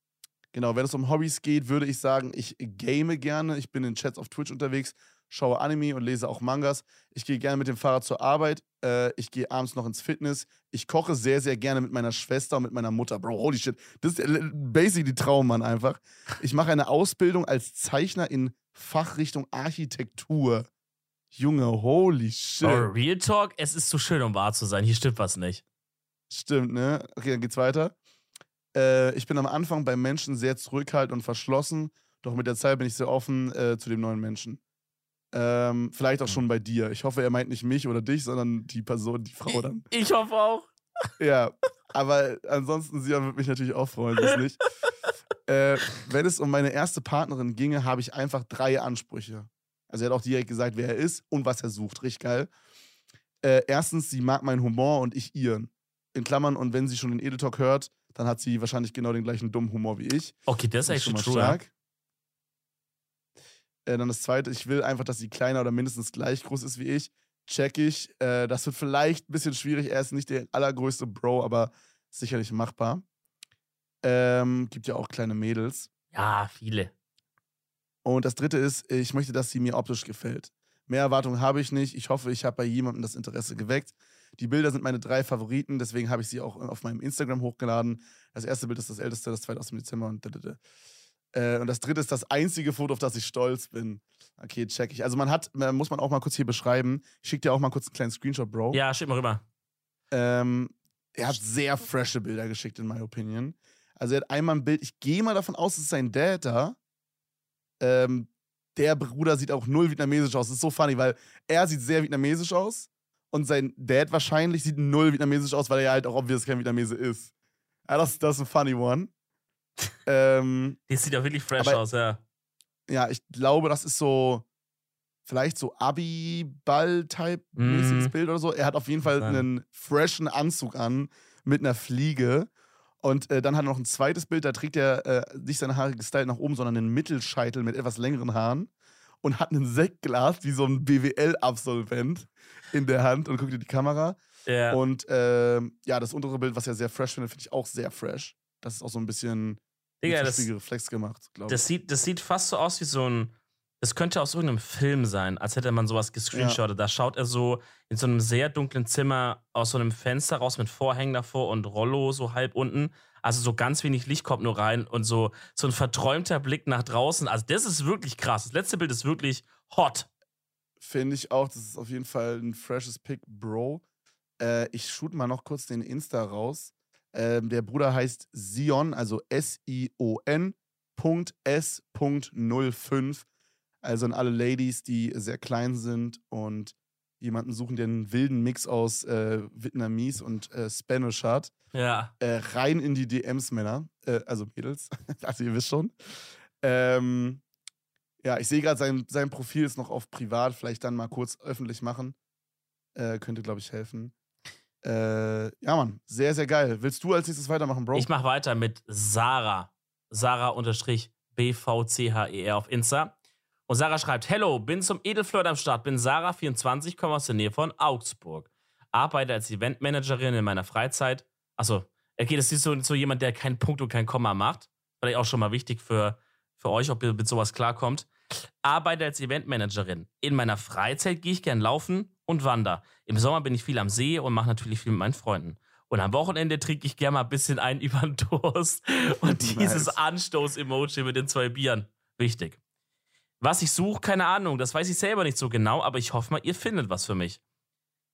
genau, wenn es um Hobbys geht, würde ich sagen, ich game gerne. Ich bin in Chats auf Twitch unterwegs, schaue Anime und lese auch Mangas. Ich gehe gerne mit dem Fahrrad zur Arbeit. Äh, ich gehe abends noch ins Fitness. Ich koche sehr, sehr gerne mit meiner Schwester und mit meiner Mutter. Bro, holy shit. Das ist basically Traummann einfach. Ich mache eine Ausbildung als Zeichner in Fachrichtung Architektur. Junge, holy shit. Oh, Real Talk, es ist zu schön, um wahr zu sein. Hier stimmt was nicht. Stimmt, ne? Okay, dann geht's weiter. Äh, ich bin am Anfang bei Menschen sehr zurückhaltend und verschlossen, doch mit der Zeit bin ich sehr offen äh, zu dem neuen Menschen. Ähm, vielleicht auch schon bei dir. Ich hoffe, er meint nicht mich oder dich, sondern die Person, die Frau dann. Ich hoffe auch. Ja, aber ansonsten, Sion würde mich natürlich auch freuen, das nicht. äh, wenn es um meine erste Partnerin ginge, habe ich einfach drei Ansprüche. Also er hat auch direkt gesagt, wer er ist und was er sucht. Richtig geil. Äh, erstens, sie mag meinen Humor und ich ihren. In Klammern, und wenn sie schon den Edel Talk hört, dann hat sie wahrscheinlich genau den gleichen dummen Humor wie ich. Okay, das ist echt schon mal true, ja. stark. Äh, dann das zweite, ich will einfach, dass sie kleiner oder mindestens gleich groß ist wie ich. Check ich. Äh, das wird vielleicht ein bisschen schwierig. Er ist nicht der allergrößte Bro, aber sicherlich machbar. Ähm, gibt ja auch kleine Mädels. Ja, viele. Und das dritte ist, ich möchte, dass sie mir optisch gefällt. Mehr Erwartungen habe ich nicht. Ich hoffe, ich habe bei jemandem das Interesse geweckt. Die Bilder sind meine drei Favoriten, deswegen habe ich sie auch auf meinem Instagram hochgeladen. Das erste Bild ist das älteste, das zweite aus dem Dezember und da, da, da. Äh, und das dritte ist das einzige Foto, auf das ich stolz bin. Okay, check ich. Also man hat, man- muss man auch mal kurz hier beschreiben. Ich schick dir auch mal kurz einen kleinen Screenshot, Bro. Ja, schick mal rüber. Ähm, er hat sehr frische Bilder geschickt, in my opinion. Also er hat einmal ein Bild, ich gehe mal davon aus, es ist sein Dad da. Ähm, der Bruder sieht auch null vietnamesisch aus. Das ist so funny, weil er sieht sehr vietnamesisch aus und sein Dad wahrscheinlich sieht null vietnamesisch aus, weil er halt auch obvious kein Vietnamese ist. Ja, das, das ist ein funny one. Ähm, Die sieht ja wirklich fresh Aber- aus, ja. ja, ich glaube, das ist so vielleicht so Abi-Ball-Type-mäßiges Mhm. Bild oder so. Er hat auf jeden Fall Sein. einen freshen Anzug an mit einer Fliege. Und äh, dann hat er noch ein zweites Bild, da trägt er äh, nicht seine Haare gestylt nach oben, sondern einen Mittelscheitel mit etwas längeren Haaren und hat ein Sektglas wie so ein BWL-Absolvent in der Hand und guckt in die Kamera. ja. Und ähm, ja, das untere Bild, was er sehr fresh findet, finde ich auch sehr fresh. Das ist auch so ein bisschen Digga, das, Reflex gemacht, glaube ich. das, sieht, das sieht fast so aus wie so ein. Das könnte aus irgendeinem Film sein, als hätte man sowas gescreenshottet. Da schaut er so in so einem sehr dunklen Zimmer aus so einem Fenster raus mit Vorhängen davor und Rollo so halb unten. Also so ganz wenig Licht kommt nur rein und so, so ein verträumter Blick nach draußen. Also das ist wirklich krass. Das letzte Bild ist wirklich hot. Finde ich auch. Das ist auf jeden Fall ein freshes Pick, Bro. Äh, ich shoot mal noch kurz den Insta raus. Ähm, der Bruder heißt Sion, also S-I-O-N. Punkt S. Punkt 05. Also an alle Ladies, die sehr klein sind und jemanden suchen, der einen wilden Mix aus äh, Vietnamese und äh, Spanish hat. Ja. Äh, rein in die DMs, Männer. Äh, also Mädels. also ihr wisst schon. Ähm, ja, ich sehe gerade, sein, sein Profil ist noch auf privat. Vielleicht dann mal kurz öffentlich machen. Äh, könnte, glaube ich, helfen. Äh, ja, Mann. Sehr, sehr geil. Willst du als nächstes weitermachen, Bro? Ich mache weiter mit Sarah. Sarah-BVCHER auf Insta. Und Sarah schreibt: Hello, bin zum Edelflirt am Start, bin Sarah, 24, komme aus der Nähe von Augsburg. Arbeite als Eventmanagerin in meiner Freizeit. Achso, okay, das ist so, so jemand, der keinen Punkt und kein Komma macht. Vielleicht auch schon mal wichtig für, für euch, ob ihr mit sowas klarkommt. Arbeite als Eventmanagerin. In meiner Freizeit gehe ich gern laufen und wander. Im Sommer bin ich viel am See und mache natürlich viel mit meinen Freunden. Und am Wochenende trinke ich gerne mal ein bisschen ein über den Durst. Und dieses Nice. Anstoß-Emoji mit den zwei Bieren. Wichtig. Was ich suche, keine Ahnung. Das weiß ich selber nicht so genau, aber ich hoffe mal, ihr findet was für mich.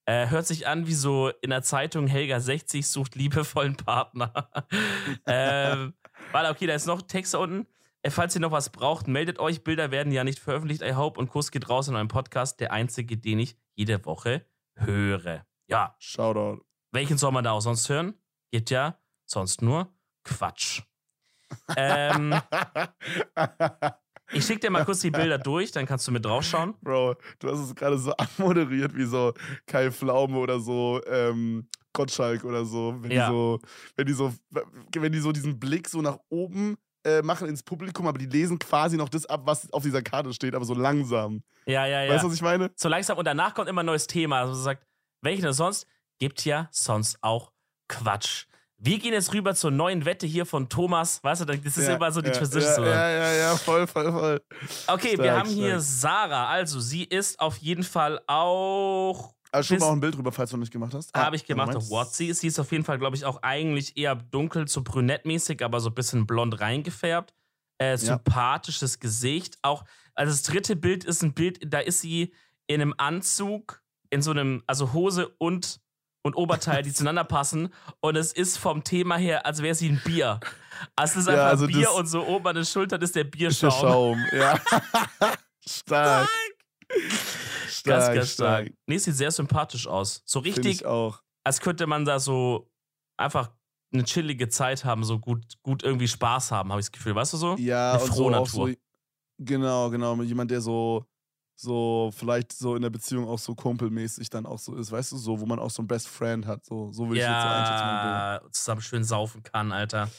Äh, hört sich an wie so in der Zeitung Helga 60 sucht liebevollen Partner. ähm, warte, okay, da ist noch Text da unten. Äh, falls ihr noch was braucht, meldet euch. Bilder werden ja nicht veröffentlicht. I hope. Und Kuss geht raus in eurem Podcast. Der einzige, den ich jede Woche höre. Ja, Shoutout. welchen soll man da auch sonst hören? Geht ja sonst nur Quatsch. ähm, ich schicke dir mal kurz die Bilder durch, dann kannst du mit draufschauen. Bro, du hast es gerade so anmoderiert wie so Kai Pflaume oder so ähm, Gottschalk oder so. Wenn Ja. die so, wenn die so, wenn die so diesen Blick so nach oben äh, machen ins Publikum, aber die lesen quasi noch das ab, was auf dieser Karte steht, aber so langsam. Ja, ja, ja. Weißt du, was ich meine? so langsam und danach kommt immer ein neues Thema. Also man sagt, welchen denn sonst? Gibt ja sonst auch Quatsch. Wir gehen jetzt rüber zur neuen Wette hier von Thomas. Weißt du, das ist Ja, immer so die ja, Transition. Ja, ja, ja, ja, voll, voll, voll. Okay, wir Stark, haben hier stark. Sarah. Also, sie ist auf jeden Fall auch. Also schon Bis- mal auch ein Bild drüber, falls du noch nicht gemacht hast. Habe ich gemacht auf What sie ist. Auf jeden Fall, glaube ich, auch eigentlich eher dunkel zu brünettmäßig, aber so ein bisschen blond reingefärbt. Äh, sympathisches Gesicht. Auch, also das dritte Bild ist ein Bild, da ist sie in einem Anzug, in so einem, also Hose und, und Oberteil, die zueinander passen. Und es ist vom Thema her, als wäre sie ein Bier. Also es ist Ja, einfach also Bier und so oben an den Schultern ist der Ist der Bierschaum. Schaum, ja. stark. Stark, Ganz, ganz stark. Nee, sieht sehr sympathisch aus. So richtig ich auch. als könnte man da so einfach eine chillige Zeit haben, so gut, gut irgendwie Spaß haben, habe ich das Gefühl. Weißt du so? Ja, Eine und so frohe so. Natur. Genau, genau. Jemand, der so, so vielleicht so in der Beziehung auch so kumpelmäßig dann auch so ist, weißt du, so, wo man auch so einen Best Friend hat. So, so würde ich jetzt so einschätzen. Ja, zusammen schön saufen kann, Alter.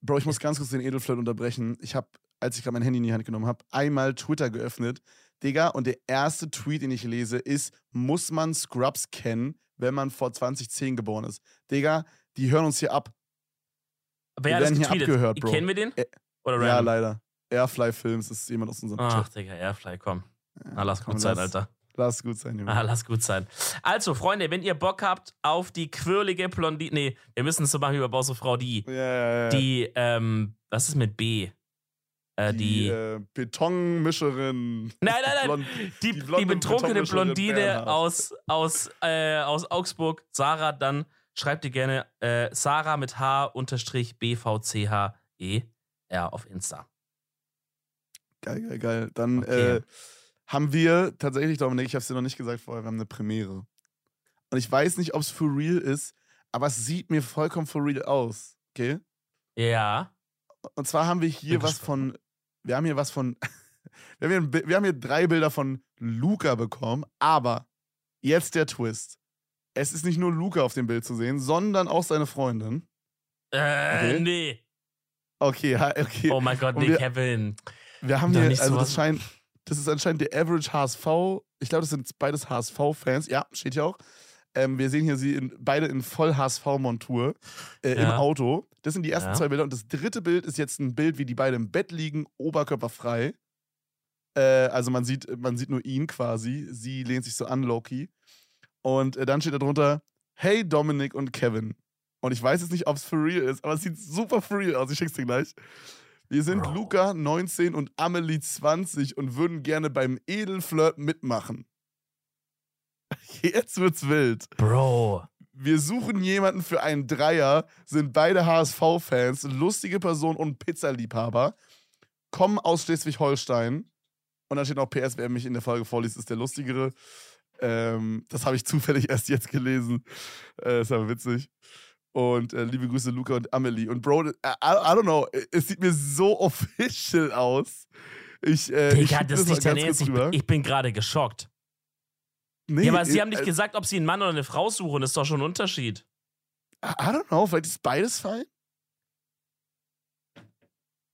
Bro, ich muss ganz kurz den Edelflirt unterbrechen. Ich habe, als ich gerade mein Handy in die Hand genommen habe, einmal Twitter geöffnet. Digga, und der erste Tweet, den ich lese, ist: Muss man Scrubs kennen, wenn man vor 2010 geboren ist? Digga, die hören uns hier ab. Wer hat das werden hier getweetet? abgehört, Bro. Kennen wir den? Oder Ja, random? leider. Airfly Films ist jemand aus unserem Ach, Chat. Digga, Airfly, komm. Ja, Na, lass komm, gut sein, lass- Alter. Lass gut sein, Junge. Ah, lass gut sein. Also, Freunde, wenn ihr Bock habt auf die quirlige Blondine. Nee, wir müssen es so machen wie bei Bauso Frau, die. Ja, ja, ja. Die, ähm, was ist mit B? Äh, die die, äh, Betonmischerin. nein, nein, nein, die, die die, betrunkene Blondine aus, aus, äh, aus Augsburg, Sarah, dann schreibt ihr gerne äh, Sarah mit H unterstrich BVCHER auf Insta. Geil, geil, geil. Dann Okay. äh, haben wir tatsächlich, Dominik, ich habe es dir noch nicht gesagt vorher, wir haben eine Premiere. Und ich weiß nicht, ob es for real ist, aber es sieht mir vollkommen for real aus. Okay? Ja. Und zwar haben wir hier was von, wir haben hier was von, wir haben hier, wir haben hier drei Bilder von Luca bekommen, aber jetzt der Twist. Es ist nicht nur Luca auf dem Bild zu sehen, sondern auch seine Freundin. Äh, Okay. nee. Okay, okay. Oh mein Gott, nee, wir- Kevin. Wir haben hier, nicht also das scheint, das ist anscheinend der Average HSV. Ich glaube, das sind beides HSV-Fans. Ja, steht hier auch. Ähm, wir sehen hier sie in, beide in voll HSV-Montur äh, im Ja. Auto. Das sind die ersten Ja. zwei Bilder. Und das dritte Bild ist jetzt ein Bild, wie die beiden im Bett liegen, oberkörperfrei. Äh, also man sieht, man sieht nur ihn quasi. Sie lehnt sich so an, Loki. Und äh, dann steht da drunter: Hey Dominik und Kevin. Und ich weiß jetzt nicht, ob es for real ist, aber es sieht super for real aus. Ich schick's dir gleich. Wir sind Bro. Luca, 19 und Amelie, 20 und würden gerne beim Edelflirt mitmachen. Jetzt wird's wild. Bro. Wir suchen jemanden für einen Dreier, sind beide HSV-Fans, lustige Person und Pizzaliebhaber, kommen aus Schleswig-Holstein. Und dann steht noch PS, wer mich in der Folge vorliest, ist der Lustigere. Ähm, das habe ich zufällig erst jetzt gelesen. Äh, ist aber witzig. Und äh, liebe Grüße, Luca und Amelie. Und Bro, I, I don't know, es sieht mir so official aus. Ich, äh, ich Digga, schick das nicht dein Ernst. Ich, bin- ich bin gerade geschockt. Nee, Ja, aber sie äh, haben nicht gesagt, ob sie einen Mann oder eine Frau suchen. Das ist doch schon ein Unterschied. I don't know, vielleicht ist beides fein.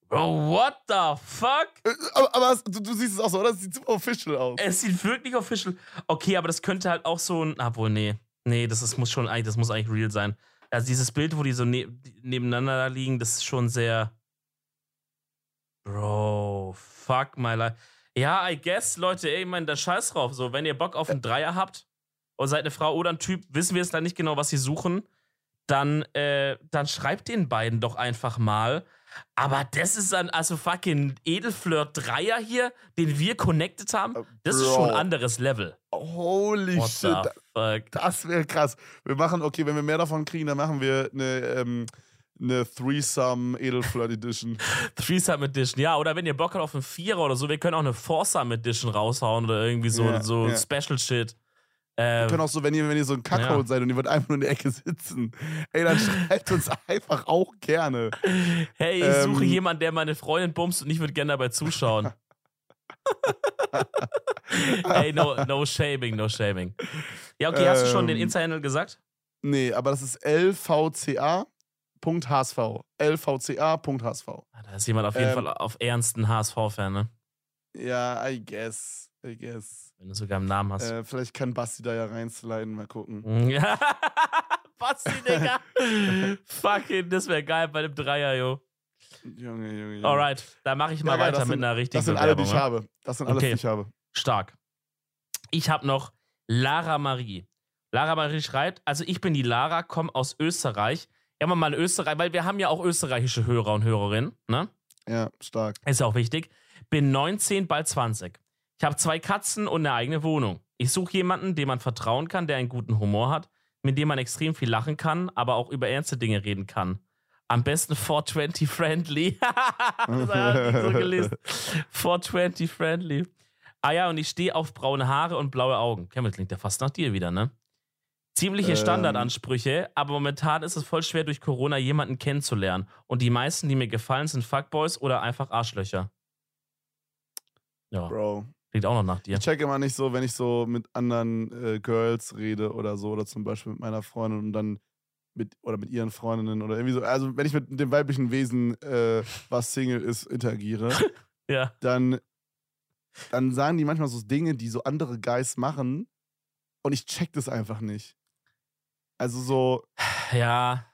Bro, what the fuck? Äh, Aber, aber du, du siehst es auch so, oder? Es sieht super official aus. Es sieht wirklich official. Okay, aber das könnte halt auch so ein. Obwohl, nee. Nee, das ist, muss schon eigentlich, das muss eigentlich real sein. Also dieses Bild, wo die so ne nebeneinander da liegen, das ist schon sehr. Bro, fuck my life. Ja, I guess, Leute, ey, ich meine, da scheiß drauf. So, wenn ihr Bock auf einen Dreier habt und seid eine Frau oder ein Typ, wissen wir es dann nicht genau, was sie suchen, dann, äh, dann schreibt den beiden doch einfach mal. Aber das ist dann also fucking Edelflirt Dreier hier, den wir connected haben. Das ist Bro. schon ein anderes Level. Holy What shit. Das wäre krass. Wir machen, okay, wenn wir mehr davon kriegen, dann machen wir eine, ähm, eine Threesome Edelflirt Edition. Threesome Edition, ja, oder wenn ihr Bock habt auf einen Vierer oder so, wir können auch eine Foursome Edition raushauen oder irgendwie so, Ja, so ja. Special Shit. Wir Ähm, können auch so, wenn ihr, wenn ihr so ein Kackhaut Ja. seid und ihr wollt einfach nur in der Ecke sitzen, ey, dann schreibt uns einfach auch gerne. hey, ich suche ähm, jemanden, der meine Freundin bumst und ich würde gerne dabei zuschauen. hey, no, no shaming, no shaming. Ja, okay, hast du schon den Ähm, Insta-Handle gesagt? Nee, aber das ist lvca.hsv. lvca.hsv. Ah, Da ist jemand auf jeden ähm, Fall auf ernsten HSV-Fan, ne? Ja, I guess. I guess. Wenn du sogar im Namen hast. Äh, vielleicht kann Basti da ja reinsliden, mal gucken. Ja. Basti, Digga. Fucking, das wäre geil bei dem Dreier, yo. Junge, Junge, Junge. Alright, dann mache ich mal Ja, weiter mit sind- einer richtigen Das sind alle, die ich ne? habe. Das sind alles, Okay. die ich habe. Stark. Ich habe noch Lara Marie. Lara Marie schreibt, also ich bin die Lara, komme aus Österreich. Ja, mal in Österreich, weil wir haben ja auch österreichische Hörer und Hörerinnen, ne? Ja, stark. Ist ja auch wichtig. Bin 19, bald 20. Ich habe zwei Katzen und eine eigene Wohnung. Ich suche jemanden, dem man vertrauen kann, der einen guten Humor hat, mit dem man extrem viel lachen kann, aber auch über ernste Dinge reden kann. Am besten 420 friendly. das habe ich so gelesen. 420 friendly. Ah ja, und ich stehe auf braune Haare und blaue Augen. Kevin, klingt ja fast nach dir wieder, ne? Ziemliche Ähm. Standardansprüche, aber momentan ist es voll schwer, durch Corona jemanden kennenzulernen. Und die meisten, die mir gefallen, sind Fuckboys oder einfach Arschlöcher. Ja, Bro. klingt auch noch nach dir. Ich check immer nicht so, wenn ich so mit anderen äh, Girls rede oder so, oder zum Beispiel mit meiner Freundin und dann mit, oder mit ihren Freundinnen oder irgendwie so. Also, wenn ich mit dem weiblichen Wesen, äh, was Single ist, interagiere, Ja. dann, dann sagen die manchmal so Dinge, die so andere Guys machen und ich check das einfach nicht. Also so, Ja.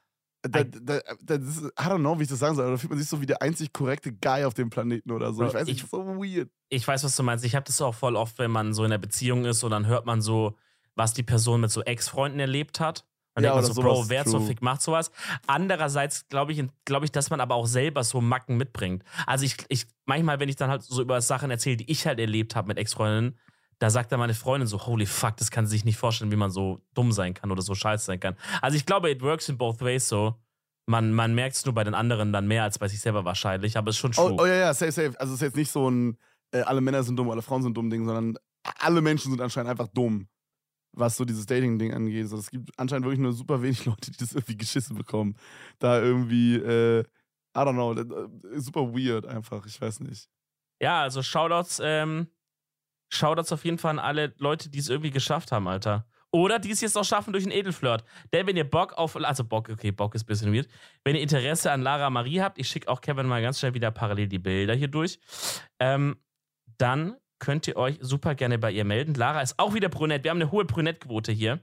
da, da, das ist, I don't know, wie ich das sagen soll, aber da fühlt man sich so wie der einzig korrekte Guy auf dem Planeten oder so. Bro, Ich weiß nicht, ich- so weird. Ich weiß, was du meinst. Ich habe das auch voll oft, wenn man so in einer Beziehung ist und dann hört man so, was die Person mit so Ex-Freunden erlebt hat. Dann Ja, denkt man so, Bro, wer true. Fick macht sowas? Andererseits glaube ich, glaube ich, dass man aber auch selber so Macken mitbringt. Also ich, ich, manchmal, wenn ich dann halt so über Sachen erzähle, die ich halt erlebt habe mit Ex-Freundinnen, da sagt dann meine Freundin so, holy fuck, das kann sie sich nicht vorstellen, wie man so dumm sein kann oder so scheiße sein kann. Also ich glaube, it works in both ways so. Man, man merkt es nur bei den anderen dann mehr als bei sich selber wahrscheinlich, aber es ist schon true. Oh, oh ja, ja, safe, safe. Also es ist jetzt nicht so ein äh, alle Männer sind dumm, alle Frauen sind dumm Ding, sondern alle Menschen sind anscheinend einfach dumm, was so dieses Dating-Ding angeht. Also es gibt anscheinend wirklich nur super wenig Leute, die das irgendwie geschissen bekommen. Da irgendwie, äh, I don't know, äh, super weird einfach, ich weiß nicht. Ja, also Shoutouts, ähm, Shoutouts auf jeden Fall an alle Leute, die es irgendwie geschafft haben, Alter. Oder die es jetzt auch schaffen durch einen Edelflirt. Denn wenn ihr Bock auf, also Bock, okay, Bock ist ein bisschen weird. Wenn ihr Interesse an Lara Marie habt, ich schicke auch Kevin mal ganz schnell wieder parallel die Bilder hier durch, ähm, dann könnt ihr euch super gerne bei ihr melden. Lara ist auch wieder brünett. Wir haben eine hohe Brünettquote hier.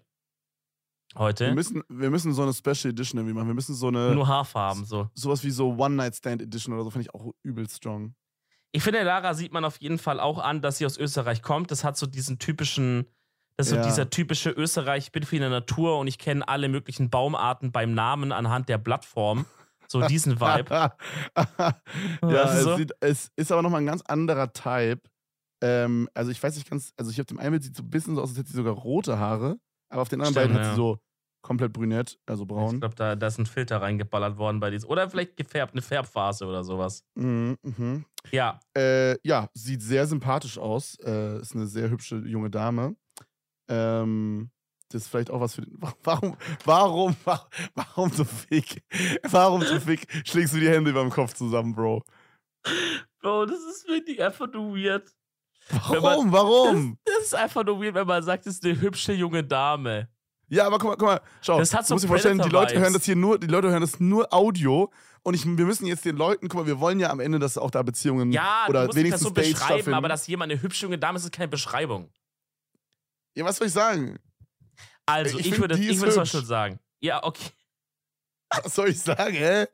Heute. Wir müssen, wir müssen so eine Special Edition irgendwie machen. Wir müssen so eine, Nur Haarfarben, so. sowas wie so One-Night-Stand Edition oder so, finde ich auch übel strong. Ich finde, Lara sieht man auf jeden Fall auch an, dass sie aus Österreich kommt. Das hat so diesen typischen, das ist Ja. so dieser typische Österreich, ich bin für die Natur und ich kenne alle möglichen Baumarten beim Namen anhand der Blattform. So diesen Vibe. ja, Weißt du es, so? sieht, es ist aber nochmal ein ganz anderer Type. Ähm, also ich weiß nicht ganz, also ich auf dem einen Bild sieht so ein bisschen so aus, als hätte sie sogar rote Haare, aber auf den anderen Stimmt, beiden hat ja. sie so komplett brünett, also Ich braun. glaube, da, da ist ein Filter reingeballert worden bei diesem. Oder vielleicht gefärbt, eine Färbphase oder sowas. Mhm, mhm. Ja, Äh, ja, sieht sehr sympathisch aus. Äh, ist eine sehr hübsche junge Dame. Ähm, das ist vielleicht auch was für den. Warum, warum, warum, warum zum Fick? Warum zum Fick schlägst du die Hände über dem Kopf zusammen, Bro? Bro, das ist wirklich einfach nur weird. Wenn man- Warum? Warum? Das ist einfach nur weird, wenn man sagt, das ist eine hübsche junge Dame. Ja, aber guck mal, guck mal, schau. Das hat so musst dir vorstellen, die Leute hören das hier nur, die Leute hören das nur Audio und ich, wir müssen jetzt den Leuten, guck mal, wir wollen ja am Ende, dass auch da Beziehungen Ja, oder du musst wenigstens Person Dates beschreiben, stattfinden. aber dass jemand eine hübsche junge Dame ist, ist keine Beschreibung. ja, was soll ich sagen? Also, Ich ich, find, würde, ich würde hübsch. Beispiel sagen. Ja, okay. Was soll ich sagen, hä?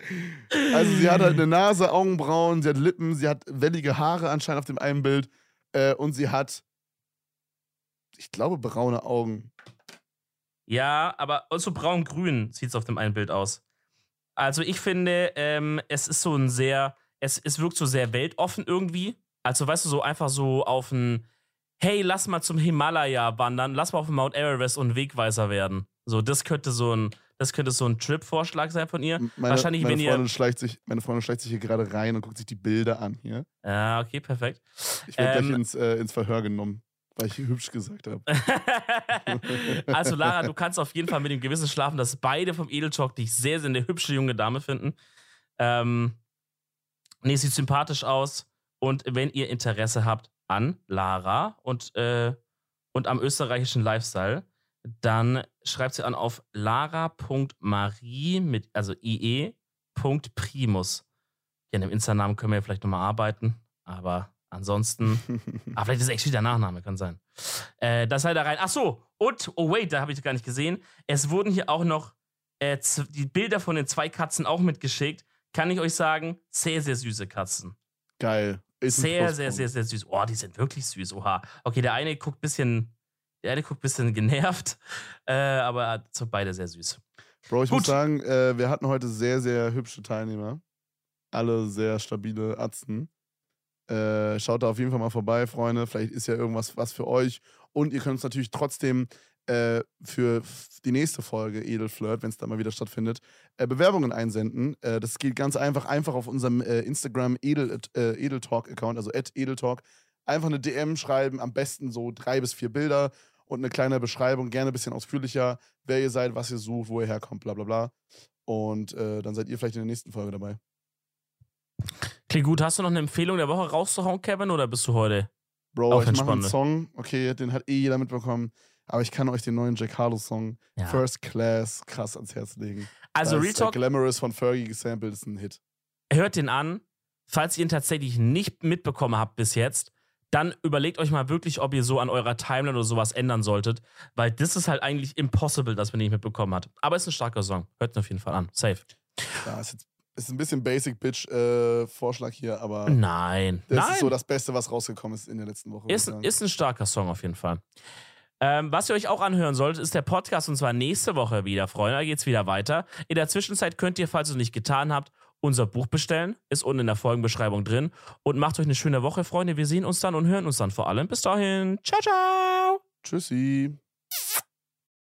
Also sie hat halt eine Nase, Augenbrauen, sie hat Lippen, sie hat wellige Haare anscheinend auf dem einen Bild äh, und sie hat, ich glaube, braune Augen. Ja, aber so braun-grün sieht es auf dem einen Bild aus. Also ich finde, ähm, es ist so ein sehr, es, es wirkt so sehr weltoffen irgendwie. Also weißt du, so einfach so auf ein, hey, lass mal zum Himalaya wandern, lass mal auf den Mount Everest und Wegweiser werden. So, das könnte so ein, das könnte so ein Trip-Vorschlag sein von ihr. Meine, Wahrscheinlich, meine wenn ihr- Freundin schleicht sich, meine Freundin schleicht sich hier gerade rein und guckt sich die Bilder an hier. Ja, okay, perfekt. Ich werde Ähm, gleich ins, äh, ins Verhör genommen, weil ich hübsch gesagt habe. also Lara, du kannst auf jeden Fall mit dem Gewissen schlafen, dass beide vom Edel Talk dich sehr, sehr eine hübsche junge Dame finden. Ähm, nee, sieht sympathisch aus. Und wenn ihr Interesse habt an Lara und, äh, und am österreichischen Lifestyle, dann schreibt sie an auf lara.marie mit, also ie.primus. Ja, an dem Insta-Namen können wir ja vielleicht nochmal arbeiten, aber ansonsten Ah, vielleicht ist es echt wieder Nachname, kann sein. Äh, das sei da rein. Ach so, und, oh wait, da habe ich gar nicht gesehen. Es wurden hier auch noch äh, die Bilder von den zwei Katzen auch mitgeschickt. Kann ich euch sagen, sehr, sehr süße Katzen. Geil. Ist ein Sehr, sehr, sehr, sehr süß. Oh, die sind wirklich süß. Oha. Okay, der eine guckt bisschen, der eine guckt bisschen genervt, äh, aber so beide sehr süß. Bro, ich Gut. muss sagen, äh, wir hatten heute sehr, sehr hübsche Teilnehmer. Alle sehr stabile Atzen. Äh, schaut da auf jeden Fall mal vorbei, Freunde. Vielleicht ist ja irgendwas was für euch. Und ihr könnt uns natürlich trotzdem äh, für die nächste Folge Edelflirt, wenn es da mal wieder stattfindet, äh, Bewerbungen einsenden. Äh, das geht ganz einfach, einfach auf unserem äh, Instagram Edel, Edeltalk-Account, also at Edeltalk. Einfach eine DM schreiben, am besten so drei bis vier Bilder und eine kleine Beschreibung, gerne ein bisschen ausführlicher, wer ihr seid, was ihr sucht, wo ihr herkommt, bla bla bla. Und dann seid ihr vielleicht in der nächsten Folge dabei. Klingt gut. Hast du noch eine Empfehlung der Woche rauszuhauen, Kevin, oder bist du heute? Bro, Auch ich mache einen. Song, okay, den hat eh jeder mitbekommen, aber ich kann euch den neuen Jack Harlow-Song Ja. First Class krass ans Herz legen. Also, Real ist Talk, Glamorous von Fergie gesampelt ist ein Hit. hört den an. Falls ihr ihn tatsächlich nicht mitbekommen habt bis jetzt, dann überlegt euch mal wirklich, ob ihr so an eurer Timeline oder sowas ändern solltet, weil das ist halt eigentlich impossible, dass man ihn nicht mitbekommen hat. Aber es ist ein starker Song. Hört ihn auf jeden Fall an. Safe. Ja, ist jetzt ist ein bisschen Basic Bitch äh, Vorschlag hier, aber Nein. das Nein. ist so das Beste, was rausgekommen ist in der letzten Woche. ist, ist ein starker Song auf jeden Fall. Ähm, was ihr euch auch anhören solltet, ist der Podcast und zwar nächste Woche wieder, Freunde. Da geht's wieder weiter. In der Zwischenzeit könnt ihr, falls ihr es nicht getan habt, unser Buch bestellen. Ist unten in der Folgenbeschreibung drin. Und macht euch eine schöne Woche, Freunde. Wir sehen uns dann und hören uns dann vor allem. Bis dahin. Ciao, ciao. Tschüssi.